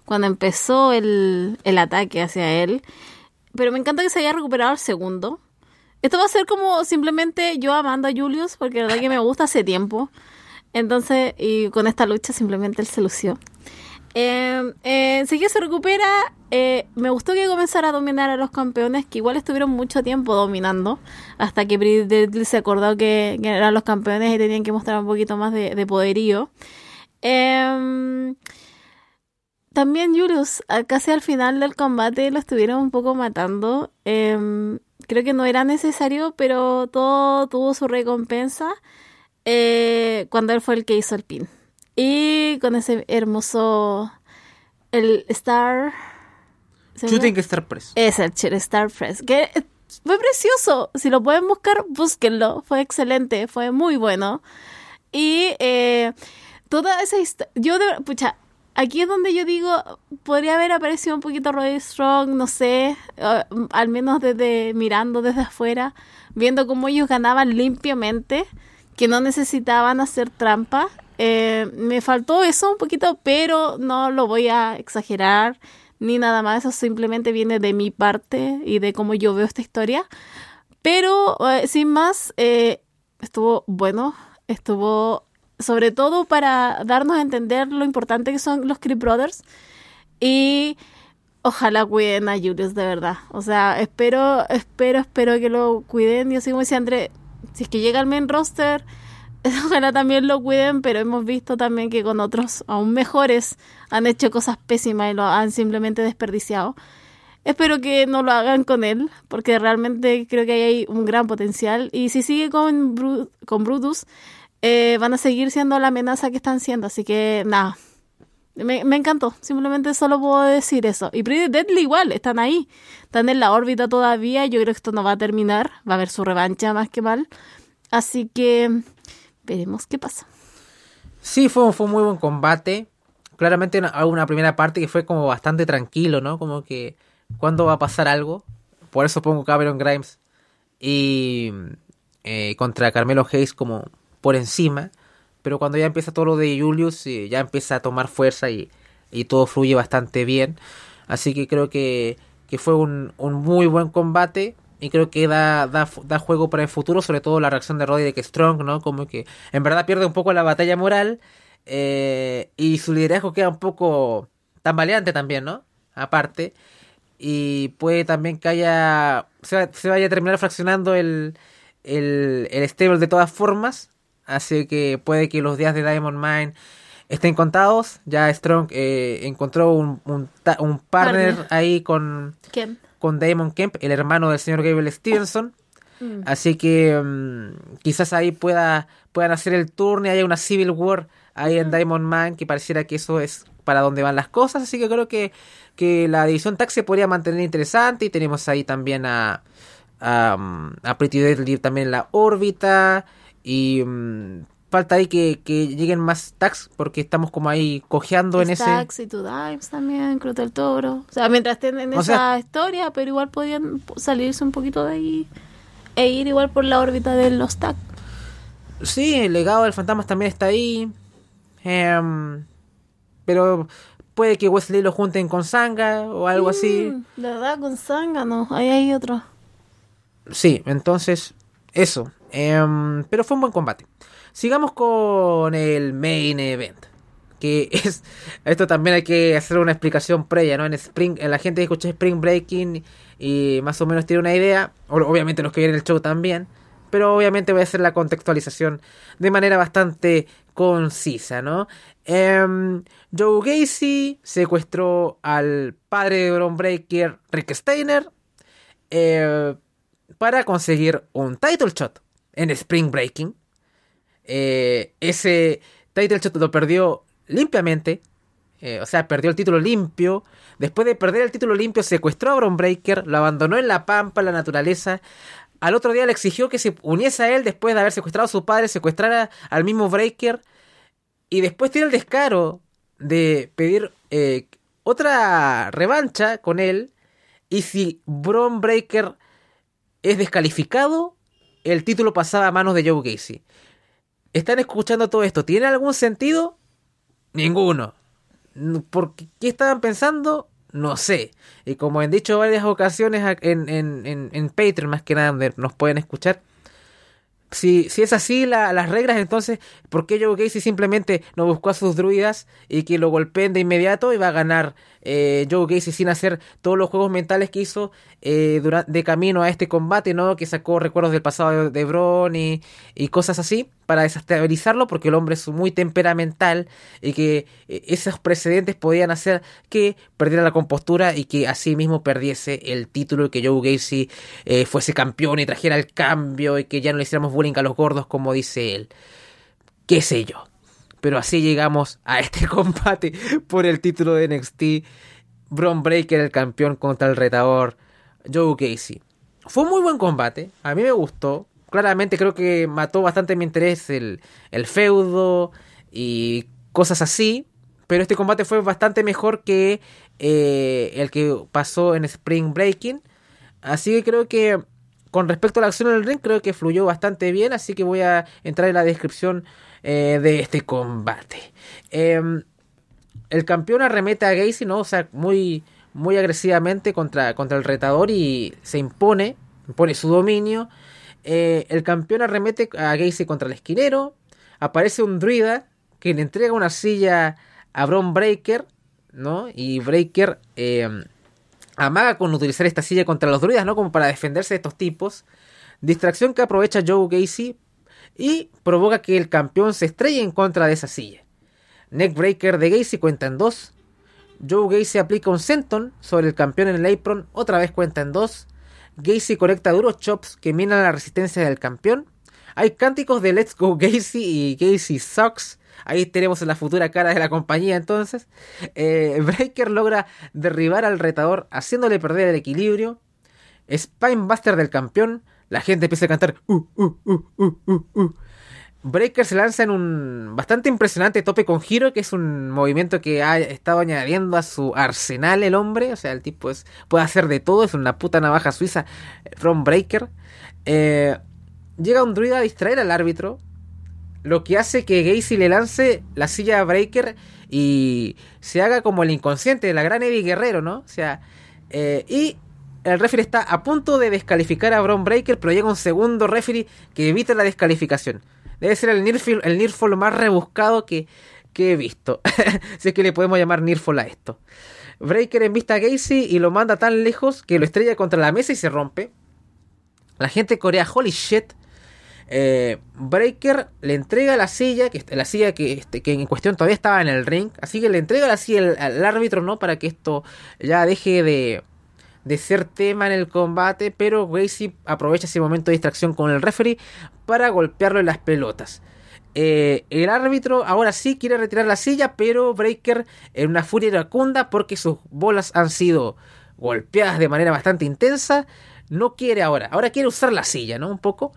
[SPEAKER 2] cuando empezó el, el ataque hacia él. Pero me encanta que se haya recuperado el segundo. Esto va a ser como simplemente yo amando a Julius, porque la verdad que me gusta hace tiempo. Entonces, y con esta lucha simplemente él se lució. Eh, eh, se recupera. Eh, me gustó que comenzara a dominar a los campeones, que igual estuvieron mucho tiempo dominando, hasta que Bridget se acordó que, eran los campeones y tenían que mostrar un poquito más de, de poderío. Eh, también Julius, casi al final del combate lo estuvieron un poco matando. Creo que no era necesario, pero todo tuvo su recompensa eh, cuando él fue el que hizo el pin. Y con ese hermoso. El Star.
[SPEAKER 1] Shooting Star Press.
[SPEAKER 2] Es el Star Press. Que fue precioso. Si lo pueden buscar, búsquenlo. Fue excelente. Fue muy bueno. Y eh, toda esa historia. Yo, de, pucha, aquí es donde yo digo, podría haber aparecido un poquito Roddy Strong, no sé, uh, al menos desde mirando desde afuera, viendo cómo ellos ganaban limpiamente, que no necesitaban hacer trampa. Eh, me faltó eso un poquito, pero no lo voy a exagerar ni nada más, eso simplemente viene de mi parte y de cómo yo veo esta historia. Pero eh, sin más, eh, estuvo bueno, estuvo sobre todo para darnos a entender lo importante que son los Creed Brothers y ojalá cuiden a Julius de verdad. O sea, espero, espero, espero que lo cuiden. Yo sigo como decía André, si es que llega al main roster, [LAUGHS] ojalá también lo cuiden, pero hemos visto también que con otros aún mejores han hecho cosas pésimas y lo han simplemente desperdiciado. Espero que no lo hagan con él, porque realmente creo que ahí hay un gran potencial. Y si sigue con, Bru- con Brutus, eh, van a seguir siendo la amenaza que están siendo. Así que nada, me, me encantó. Simplemente solo puedo decir eso. Y Pretty Deadly igual, están ahí. Están en la órbita todavía. Yo creo que esto no va a terminar. Va a haber su revancha más que mal. Así que veremos qué pasa.
[SPEAKER 1] Sí, fue, fue un muy buen combate. Claramente una, una primera parte que fue como bastante tranquilo, ¿no? Como que, ¿cuándo va a pasar algo? Por eso pongo Cameron Grimes y eh, contra Carmelo Hayes como por encima. Pero cuando ya empieza todo lo de Julius, eh, ya empieza a tomar fuerza y, y todo fluye bastante bien. Así que creo que, que fue un, un muy buen combate. Y creo que da, da, da juego para el futuro, sobre todo la reacción de Roderick Strong, ¿no? Como que en verdad pierde un poco la batalla moral. eh, y su liderazgo queda un poco tambaleante también, ¿no? Aparte. Y puede también que haya. Se, se vaya a terminar fraccionando el, el, el stable de todas formas. Así que puede que los días de Diamond Mine estén contados. Ya Strong eh, encontró un, un, partner, ahí con,
[SPEAKER 2] ¿Quién?
[SPEAKER 1] con Damon Kemp, el hermano del señor Gabriel Stevenson.
[SPEAKER 2] Mm.
[SPEAKER 1] Así que mm, quizás ahí pueda puedan hacer el turno y haya una Civil War ahí en Diamond Man que pareciera que eso es para donde van las cosas. Así que creo que, que la división tag se podría mantener interesante y tenemos ahí también a, a, mm, a Pretty Deadly también en la órbita y mm, falta ahí que, que lleguen más tags porque estamos como ahí cojeando en ese...
[SPEAKER 2] Stacks y Two Dimes también, Cruz del Toro. O sea, mientras estén en
[SPEAKER 1] O
[SPEAKER 2] esa
[SPEAKER 1] sea-
[SPEAKER 2] historia, pero igual podían salirse un poquito de ahí e ir igual por la órbita de los TAC.
[SPEAKER 1] Sí, el legado del fantasma también está ahí. Em, pero puede que Wesley lo junten con Sanga o algo así.
[SPEAKER 2] Mm, De verdad, con Zángano. Ahí hay otro.
[SPEAKER 1] Sí, entonces, eso. Em, pero fue un buen combate. Sigamos con el main event. Que [LAUGHS] es. Esto también hay que hacer una explicación previa, ¿no? En Spring, la gente que escucha Spring Breaking y más o menos tiene una idea. Obviamente los que vienen el show también. Pero obviamente voy a hacer la contextualización de manera bastante concisa, ¿no? Em, Joe Gacy secuestró al padre de Bron Breaker, Rick Steiner. eh, para conseguir un title shot en Spring Breaking. Eh, ese title shot lo perdió limpiamente. eh, o sea, perdió el título limpio. Después de perder el título limpio, secuestró a Bron Breaker, lo abandonó en la pampa, en la naturaleza. Al otro día le exigió que se uniese a él después de haber secuestrado a su padre, secuestrara al mismo Breaker. Y después tiene el descaro de pedir eh, otra revancha con él. Y si Bron Breaker es descalificado, el título pasaba a manos de Joe Gacy. ¿Están escuchando todo esto? ¿Tiene algún sentido? Ninguno. ¿Por qué estaban pensando? No sé. Y como han dicho varias ocasiones en, en, en, en Patreon, más que nada, donde nos pueden escuchar, si, si es así la- las reglas, entonces, ¿por qué Joe Gacy simplemente no buscó a sus druidas y que lo golpeen de inmediato y va a ganar eh, Joe Gacy sin hacer todos los juegos mentales que hizo eh, dura- de camino a este combate, ¿no? Que sacó recuerdos del pasado de, de Bron y, cosas así para desestabilizarlo porque el hombre es muy temperamental y que eh, esos precedentes podían hacer que perdiera la compostura y que así mismo perdiese el título y que Joe Gacy fuese campeón y trajera el cambio y que ya no le hiciéramos bullying a los gordos como dice él. Qué sé yo. Pero así llegamos a este [LAUGHS] combate por el título de NXT. Bron Breaker, el campeón contra el retador Joe Gacy. Fue un muy buen combate. A mí me gustó. Claramente creo que mató bastante mi interés el, el feudo y cosas así. Pero este combate fue bastante mejor que eh, el que pasó en Spring Breaking. Así que creo que con respecto a la acción en el ring, creo que fluyó bastante bien. Así que voy a entrar en la descripción eh, de este combate. Em, el campeón arremete a Gacy, ¿no? O sea, muy, muy agresivamente contra, contra el retador y se impone, impone su dominio. Eh, el campeón arremete a Gacy contra el esquinero. Aparece un druida que le entrega una silla a Bron Breaker, ¿no? Y Breaker eh, amaga con utilizar esta silla contra los druidas, ¿no? Como para defenderse de estos tipos. Distracción que aprovecha Joe Gacy y provoca que el campeón se estrelle en contra de esa silla. Neckbreaker de Gacy cuenta en dos. Joe Gacy aplica un senton sobre el campeón en el apron, otra vez cuenta en dos. Gacy conecta duros chops que minan la resistencia del campeón. Hay cánticos de Let's Go Gacy y Gacy Sucks. Ahí tenemos la futura cara de la compañía entonces. Eh, Breaker logra derribar al retador haciéndole perder el equilibrio. Spinebuster del campeón. La gente empieza a cantar. Uh, uh, uh, Breaker se lanza en un bastante impresionante tope con giro, que es un movimiento que ha estado añadiendo a su arsenal el hombre. O sea, el tipo es, puede hacer de todo, es una puta navaja suiza. Ron Breaker. Eh, llega un druida a distraer al árbitro. Lo que hace que Gacy le lance la silla a Breaker y se haga como el inconsciente de la gran Eddie Guerrero, ¿no? O sea, eh, y el referee está a punto de descalificar a Bron Breaker, pero llega un segundo referee que evita la descalificación. Debe ser el Nearfall, el más rebuscado que, que he visto. [LAUGHS] si es que le podemos llamar Nearfall a esto. Breaker envista a Gacy y lo manda tan lejos que lo estrella contra la mesa y se rompe. La gente corea, holy shit. Eh, Breaker le entrega la silla, que la silla que, este, que, en cuestión todavía estaba en el ring. Así que le entrega la silla al árbitro, ¿no? Para que esto ya deje de, de ser tema en el combate, pero Gracie aprovecha ese momento de distracción con el referee para golpearlo en las pelotas. Eh, el árbitro ahora sí quiere retirar la silla, pero Breaker en una furia iracunda porque sus bolas han sido golpeadas de manera bastante intensa, no quiere ahora, ahora quiere usar la silla, ¿no? Un poco.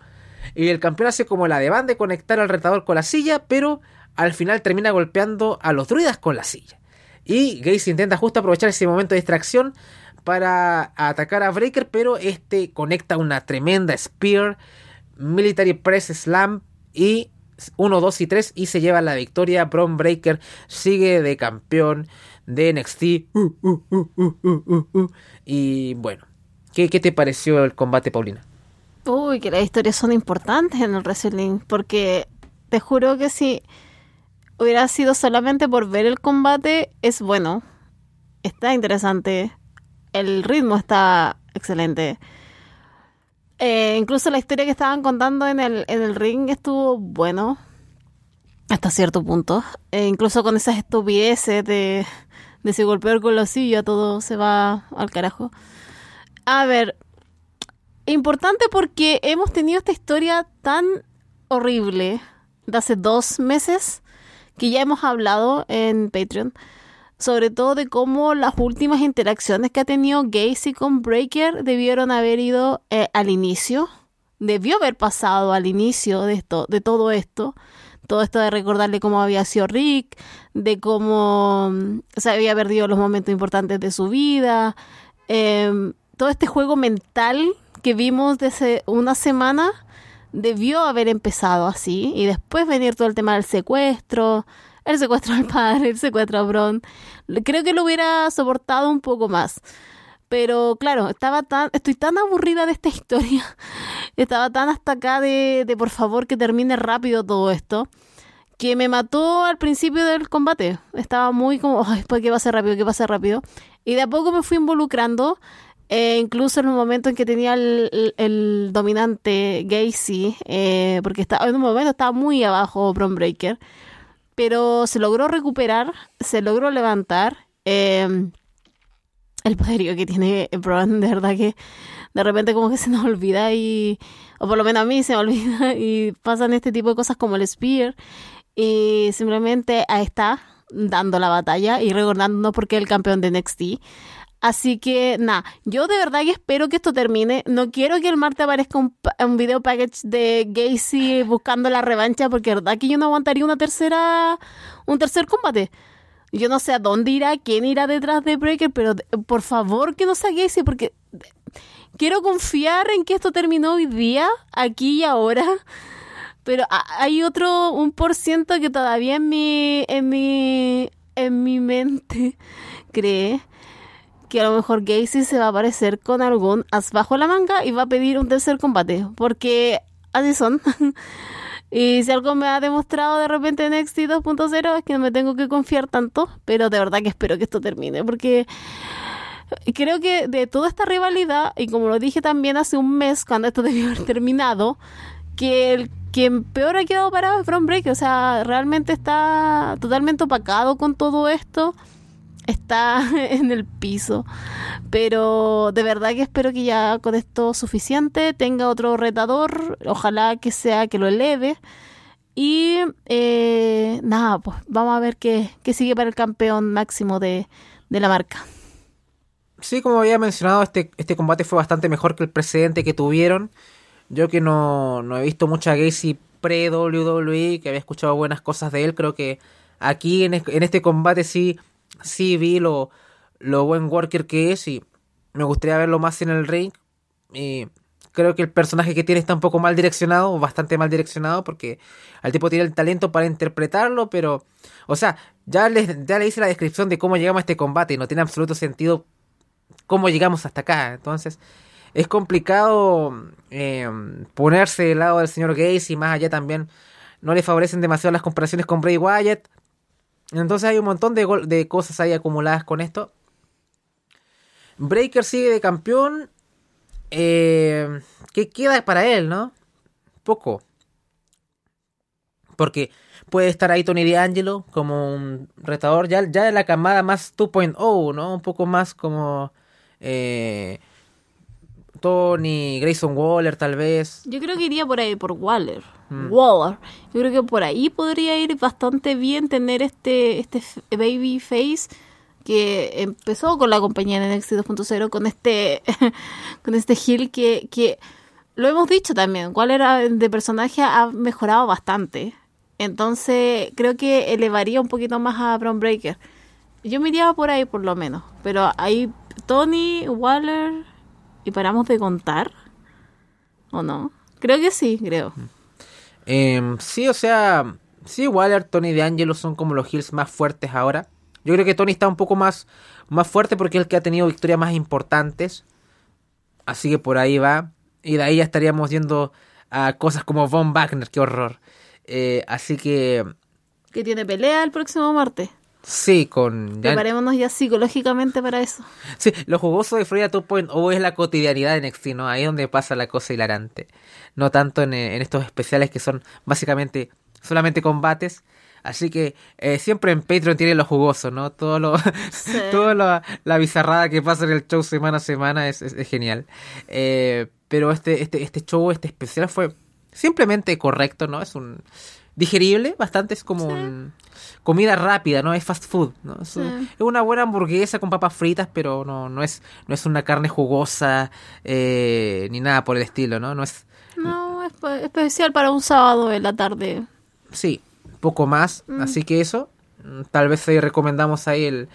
[SPEAKER 1] Y el campeón hace como la de de conectar al retador con la silla, pero al final termina golpeando a los druidas con la silla. Y Gacy intenta justo aprovechar ese momento de distracción para atacar a Breaker, pero este conecta una tremenda Spear, Military Press Slam y 1, 2 y 3 y se lleva la victoria. Bron Breaker sigue de campeón de NXT. Uh, uh, uh, y bueno, ¿qué, ¿qué te pareció el combate, Paulina?
[SPEAKER 2] Uy, que las historias son importantes en el wrestling, porque te juro que si hubiera sido solamente por ver el combate, es bueno. Está interesante el ritmo está excelente. Eh, incluso la historia que estaban contando en el, en el ring estuvo bueno hasta cierto punto. E incluso con esas estupideces de, de si golpear con la silla todo se va al carajo. A ver, importante porque hemos tenido esta historia tan horrible de hace dos meses que ya hemos hablado en Patreon sobre todo de cómo las últimas interacciones que ha tenido Gacy con Breaker debieron haber ido eh, al inicio, debió haber pasado al inicio de esto, de todo esto, todo esto de recordarle cómo había sido Rick, de cómo mm, se había perdido los momentos importantes de su vida, em, todo este juego mental que vimos desde una semana debió haber empezado así y después venir todo el tema del secuestro, el secuestro al padre, el secuestro a Bron. Creo que lo hubiera soportado un poco más. Pero claro, estaba tan, estoy tan aburrida de esta [LAUGHS] historia. Estaba tan hasta acá de, de por favor que termine rápido todo esto. Que me mató al principio del combate. Estaba muy como, ay, pues que ser rápido, que ser rápido. Y de a poco me fui involucrando. Eh, incluso en un momento en que tenía el, el, dominante Gacy, eh, porque estaba, en un momento estaba muy abajo Bron Breaker pero se logró recuperar, se logró levantar. Em, el poderío que tiene Bron, de verdad que de repente como que se nos olvida y, o por lo menos a mí se me olvida [LAUGHS] y pasan este tipo de cosas como el Spear y simplemente ahí está dando la batalla y recordándonos porque el campeón de NXT. Así que, nada, yo de verdad que espero que esto termine. No quiero que el martes aparezca un, un video package de Gacy buscando la revancha, porque de verdad que yo no aguantaría una tercera, un tercer combate. Yo no sé a dónde irá, quién irá detrás de Breaker, pero por favor que no sea Gacy, porque quiero confiar en que esto terminó hoy día, aquí y ahora. Pero hay otro, un por ciento que todavía en mi, en mi, en mi mente cree que a lo mejor Gacy se va a aparecer con algún as bajo la manga y va a pedir un tercer combate, porque así son. [LAUGHS] y si algo me ha demostrado de repente en NXT 2.0 es que no me tengo que confiar tanto, pero de verdad que espero que esto termine, porque creo que de toda esta rivalidad, y como lo dije también hace un mes cuando esto [LAUGHS] debió haber terminado, que el quien peor ha quedado parado es From Break, o sea, realmente está totalmente opacado con todo esto está [LAUGHS] en el piso. Pero de verdad que espero que ya con esto suficiente tenga otro retador. Ojalá que sea que lo eleve. Y eh, nada, pues vamos a ver qué, qué sigue para el campeón máximo de, de la marca.
[SPEAKER 1] Sí, como había mencionado, este, este combate fue bastante mejor que el precedente que tuvieron. Yo que no, no he visto mucha Gacy pre-WWE, que había escuchado buenas cosas de él, creo que aquí en, en este combate sí, sí vi lo, lo buen worker que es y me gustaría verlo más en el ring. Y creo que el personaje que tiene está un poco mal direccionado, o bastante mal direccionado, porque el tipo tiene el talento para interpretarlo, pero, o sea, ya le, ya hice la descripción de cómo llegamos a este combate y no tiene absoluto sentido cómo llegamos hasta acá. Entonces, es complicado eh, ponerse del lado del señor Gacy y más allá también no le favorecen demasiado las comparaciones con Bray Wyatt. Entonces hay un montón de, de cosas ahí acumuladas con esto. Breaker sigue de campeón. Eh, ¿Qué queda para él, no? Poco. Porque puede estar ahí Tony D'Angelo como un retador. Ya, ya de la camada más 2.0, ¿no? Un poco más como. Eh, Tony, Grayson Waller, tal vez.
[SPEAKER 2] Yo creo que iría por ahí, por Waller. Mm. Waller. Yo creo que por ahí podría ir bastante bien tener este, este baby face que empezó con la compañía en NXT 2.0 con este [LAUGHS] con este Hill que, que lo hemos dicho también, Waller de personaje ha mejorado bastante. Entonces, creo que elevaría un poquito más a Brown Breaker. Yo me iría por ahí por lo menos, pero ahí Tony, Waller, ¿Y paramos de contar? ¿O no? Creo que sí, creo.
[SPEAKER 1] Eh, sí, o sea, sí, Waller, Tony de Angelo son como los Hills más fuertes ahora. Yo creo que Tony está un poco más, más fuerte porque es el que ha tenido victorias más importantes. Así que por ahí va. Y de ahí ya estaríamos yendo a cosas como Von Wagner, qué horror. Eh, así que...
[SPEAKER 2] Que tiene pelea el próximo martes.
[SPEAKER 1] Sí, con...
[SPEAKER 2] Preparémonos ya psicológicamente para eso.
[SPEAKER 1] Sí, lo jugoso de Florida 2.0 es la cotidianidad en NXT, ¿no? Ahí es donde pasa la cosa hilarante. No tanto en, en estos especiales que son básicamente solamente combates. Así que eh, siempre en Patreon tiene lo jugoso, ¿no? Todo lo, [LAUGHS] todo lo, la bizarrada que pasa en el show semana a semana es, es, genial. Eh, pero este, este, este show, este especial fue simplemente correcto, ¿no? Es un digerible, bastante, es como un comida rápida, ¿no? Es fast food, ¿no? Es, una buena hamburguesa con papas fritas, pero no, no, es, no es una carne jugosa eh, ni nada por el estilo, ¿no? No es...
[SPEAKER 2] No, es especial para un sábado en la tarde.
[SPEAKER 1] Sí, poco más, mm. así que eso. Tal vez ahí recomendamos ahí el...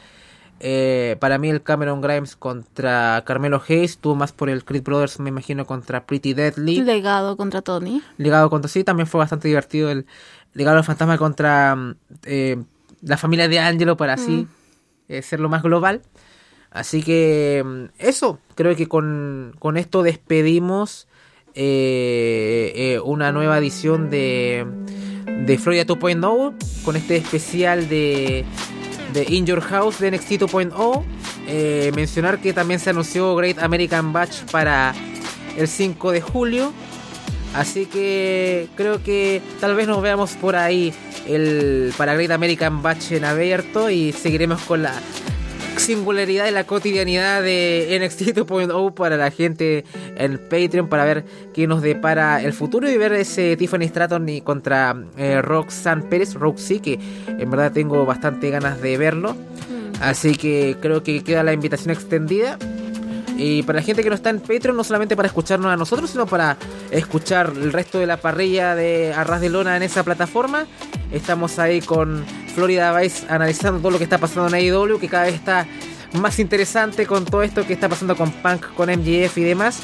[SPEAKER 1] Eh, para mí el Cameron Grimes contra Carmelo Hayes, tú más por el Creed Brothers me imagino contra Pretty Deadly.
[SPEAKER 2] Legado contra Tony.
[SPEAKER 1] Legado contra sí, también fue bastante divertido el, Legado del Fantasma contra mm, eh, la familia de Angelo para así mm. eh, ser lo más global. Así que mm, eso, creo que con, con esto despedimos eh, una nueva edición de, de Florida 2.0 con este especial de, de In Your House de NXT 2.0. mencionar que también se anunció Great American Batch para el 5 de julio. Así que creo que tal vez nos veamos por ahí el para Great American Batch en abierto y seguiremos con la singularidad y la cotidianidad de NXT 2.0 para la gente en Patreon para ver qué nos depara el futuro y ver ese Tiffany Stratton y contra eh, Roxanne Pérez, Roxy, que en verdad tengo bastante ganas de verlo. Mm. Así que creo que queda la invitación extendida. Y para la gente que no está en Patreon, no solamente para escucharnos a nosotros, sino para escuchar el resto de la parrilla de Arras de Lona en esa plataforma. Estamos ahí con Florida Vice analizando todo lo que está pasando en AEW, que cada vez está más interesante con todo esto que está pasando con Punk, con MGF y demás.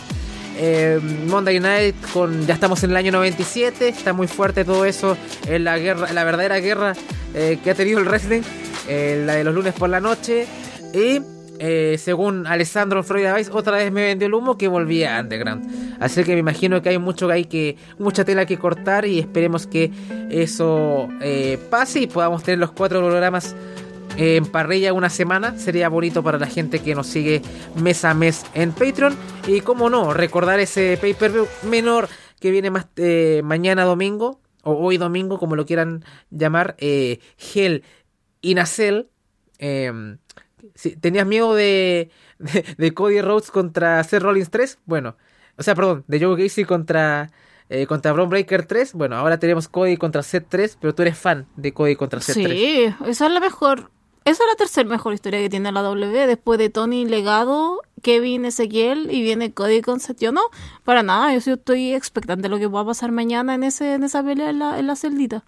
[SPEAKER 1] Eh, Monday Night con ya estamos en el año 97 está muy fuerte todo eso en la guerra la verdadera guerra eh, que ha tenido el wrestling eh, la de los lunes por la noche y eh, según Alessandro Freud Vice, otra vez me vendió el humo que volvía a Underground. Así que me imagino que hay mucho hay que, mucha tela que cortar y esperemos que eso eh, pase y podamos tener los cuatro programas eh, en parrilla una semana. Sería bonito para la gente que nos sigue mes a mes en Patreon. Y como no, recordar ese pay-per-view menor que viene más mañana domingo, o hoy domingo, como lo quieran llamar, Hell y Nacel tenías miedo de, de, de Cody Rhodes contra Seth Rollins 3, bueno, o sea, perdón, de Joe Gacy contra eh, contra Braun Breaker 3, bueno, ahora tenemos Cody contra Seth 3, pero tú eres fan de Cody contra Seth
[SPEAKER 2] sí,
[SPEAKER 1] 3.
[SPEAKER 2] esa es la mejor. Esa es la tercera mejor historia que tiene la W. Después de Tony Legado, Kevin Ezequiel y viene Cody con Seth. Yo no, para nada. Yo sí estoy expectante de lo que va a pasar mañana en ese en esa pelea en la, en la celdita.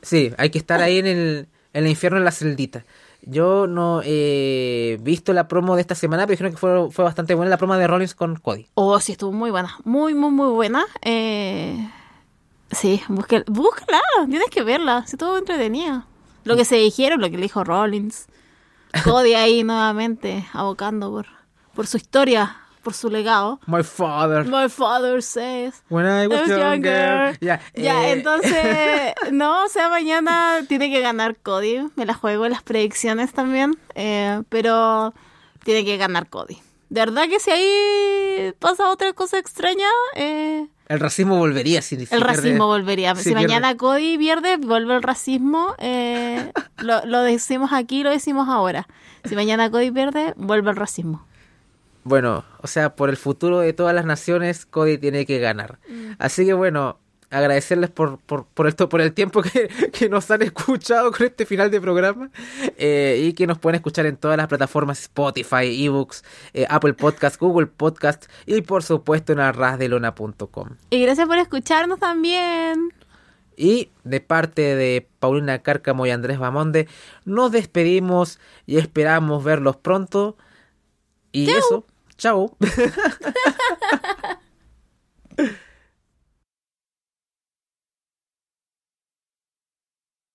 [SPEAKER 1] Sí, hay que estar ahí en el, en el infierno en la celdita. Yo no he visto la promo de esta semana, pero dijeron que fue, fue bastante buena la promo de Rollins con Cody.
[SPEAKER 2] Oh, sí, estuvo muy buena. Muy, muy, muy buena. Eh... Sí, búsquela, búscala. Tienes que verla. Sí, estuvo entretenida. Lo que se dijeron, lo que le dijo Rollins. Cody ahí nuevamente abocando por, por su historia, por su legado.
[SPEAKER 1] My father.
[SPEAKER 2] My father says.
[SPEAKER 1] When I was
[SPEAKER 2] I was
[SPEAKER 1] younger.
[SPEAKER 2] younger.
[SPEAKER 1] Ya,
[SPEAKER 2] Ya,
[SPEAKER 1] eh,
[SPEAKER 2] entonces, [LAUGHS] no, o sea, mañana tiene que ganar Cody. Me la juego en las predicciones también. eh, pero tiene que ganar Cody. De verdad que si ahí pasa otra cosa extraña, eh,
[SPEAKER 1] El racismo volvería si,
[SPEAKER 2] el
[SPEAKER 1] pierde-
[SPEAKER 2] racismo volvería.
[SPEAKER 1] si
[SPEAKER 2] Si,
[SPEAKER 1] pierde.
[SPEAKER 2] mañana Cody pierde, vuelve el racismo. eh, lo, lo decimos aquí, lo decimos ahora. Si mañana Cody pierde, vuelve el racismo.
[SPEAKER 1] Bueno, o sea, por el futuro de todas las naciones, Cody tiene que ganar. Así que bueno, agradecerles por, por, por, el, por el tiempo que, [LAUGHS] que nos han escuchado con este final de programa eh, y que nos pueden escuchar en todas las plataformas Spotify, eBooks, eh, Apple Podcast, Google Podcast y por supuesto en arrasdelona.com.
[SPEAKER 2] Y gracias por escucharnos también.
[SPEAKER 1] Y de parte de Paulina Cárcamo y Andrés Bamonde, nos despedimos y esperamos verlos pronto. Y eso, Ciao. [LAUGHS]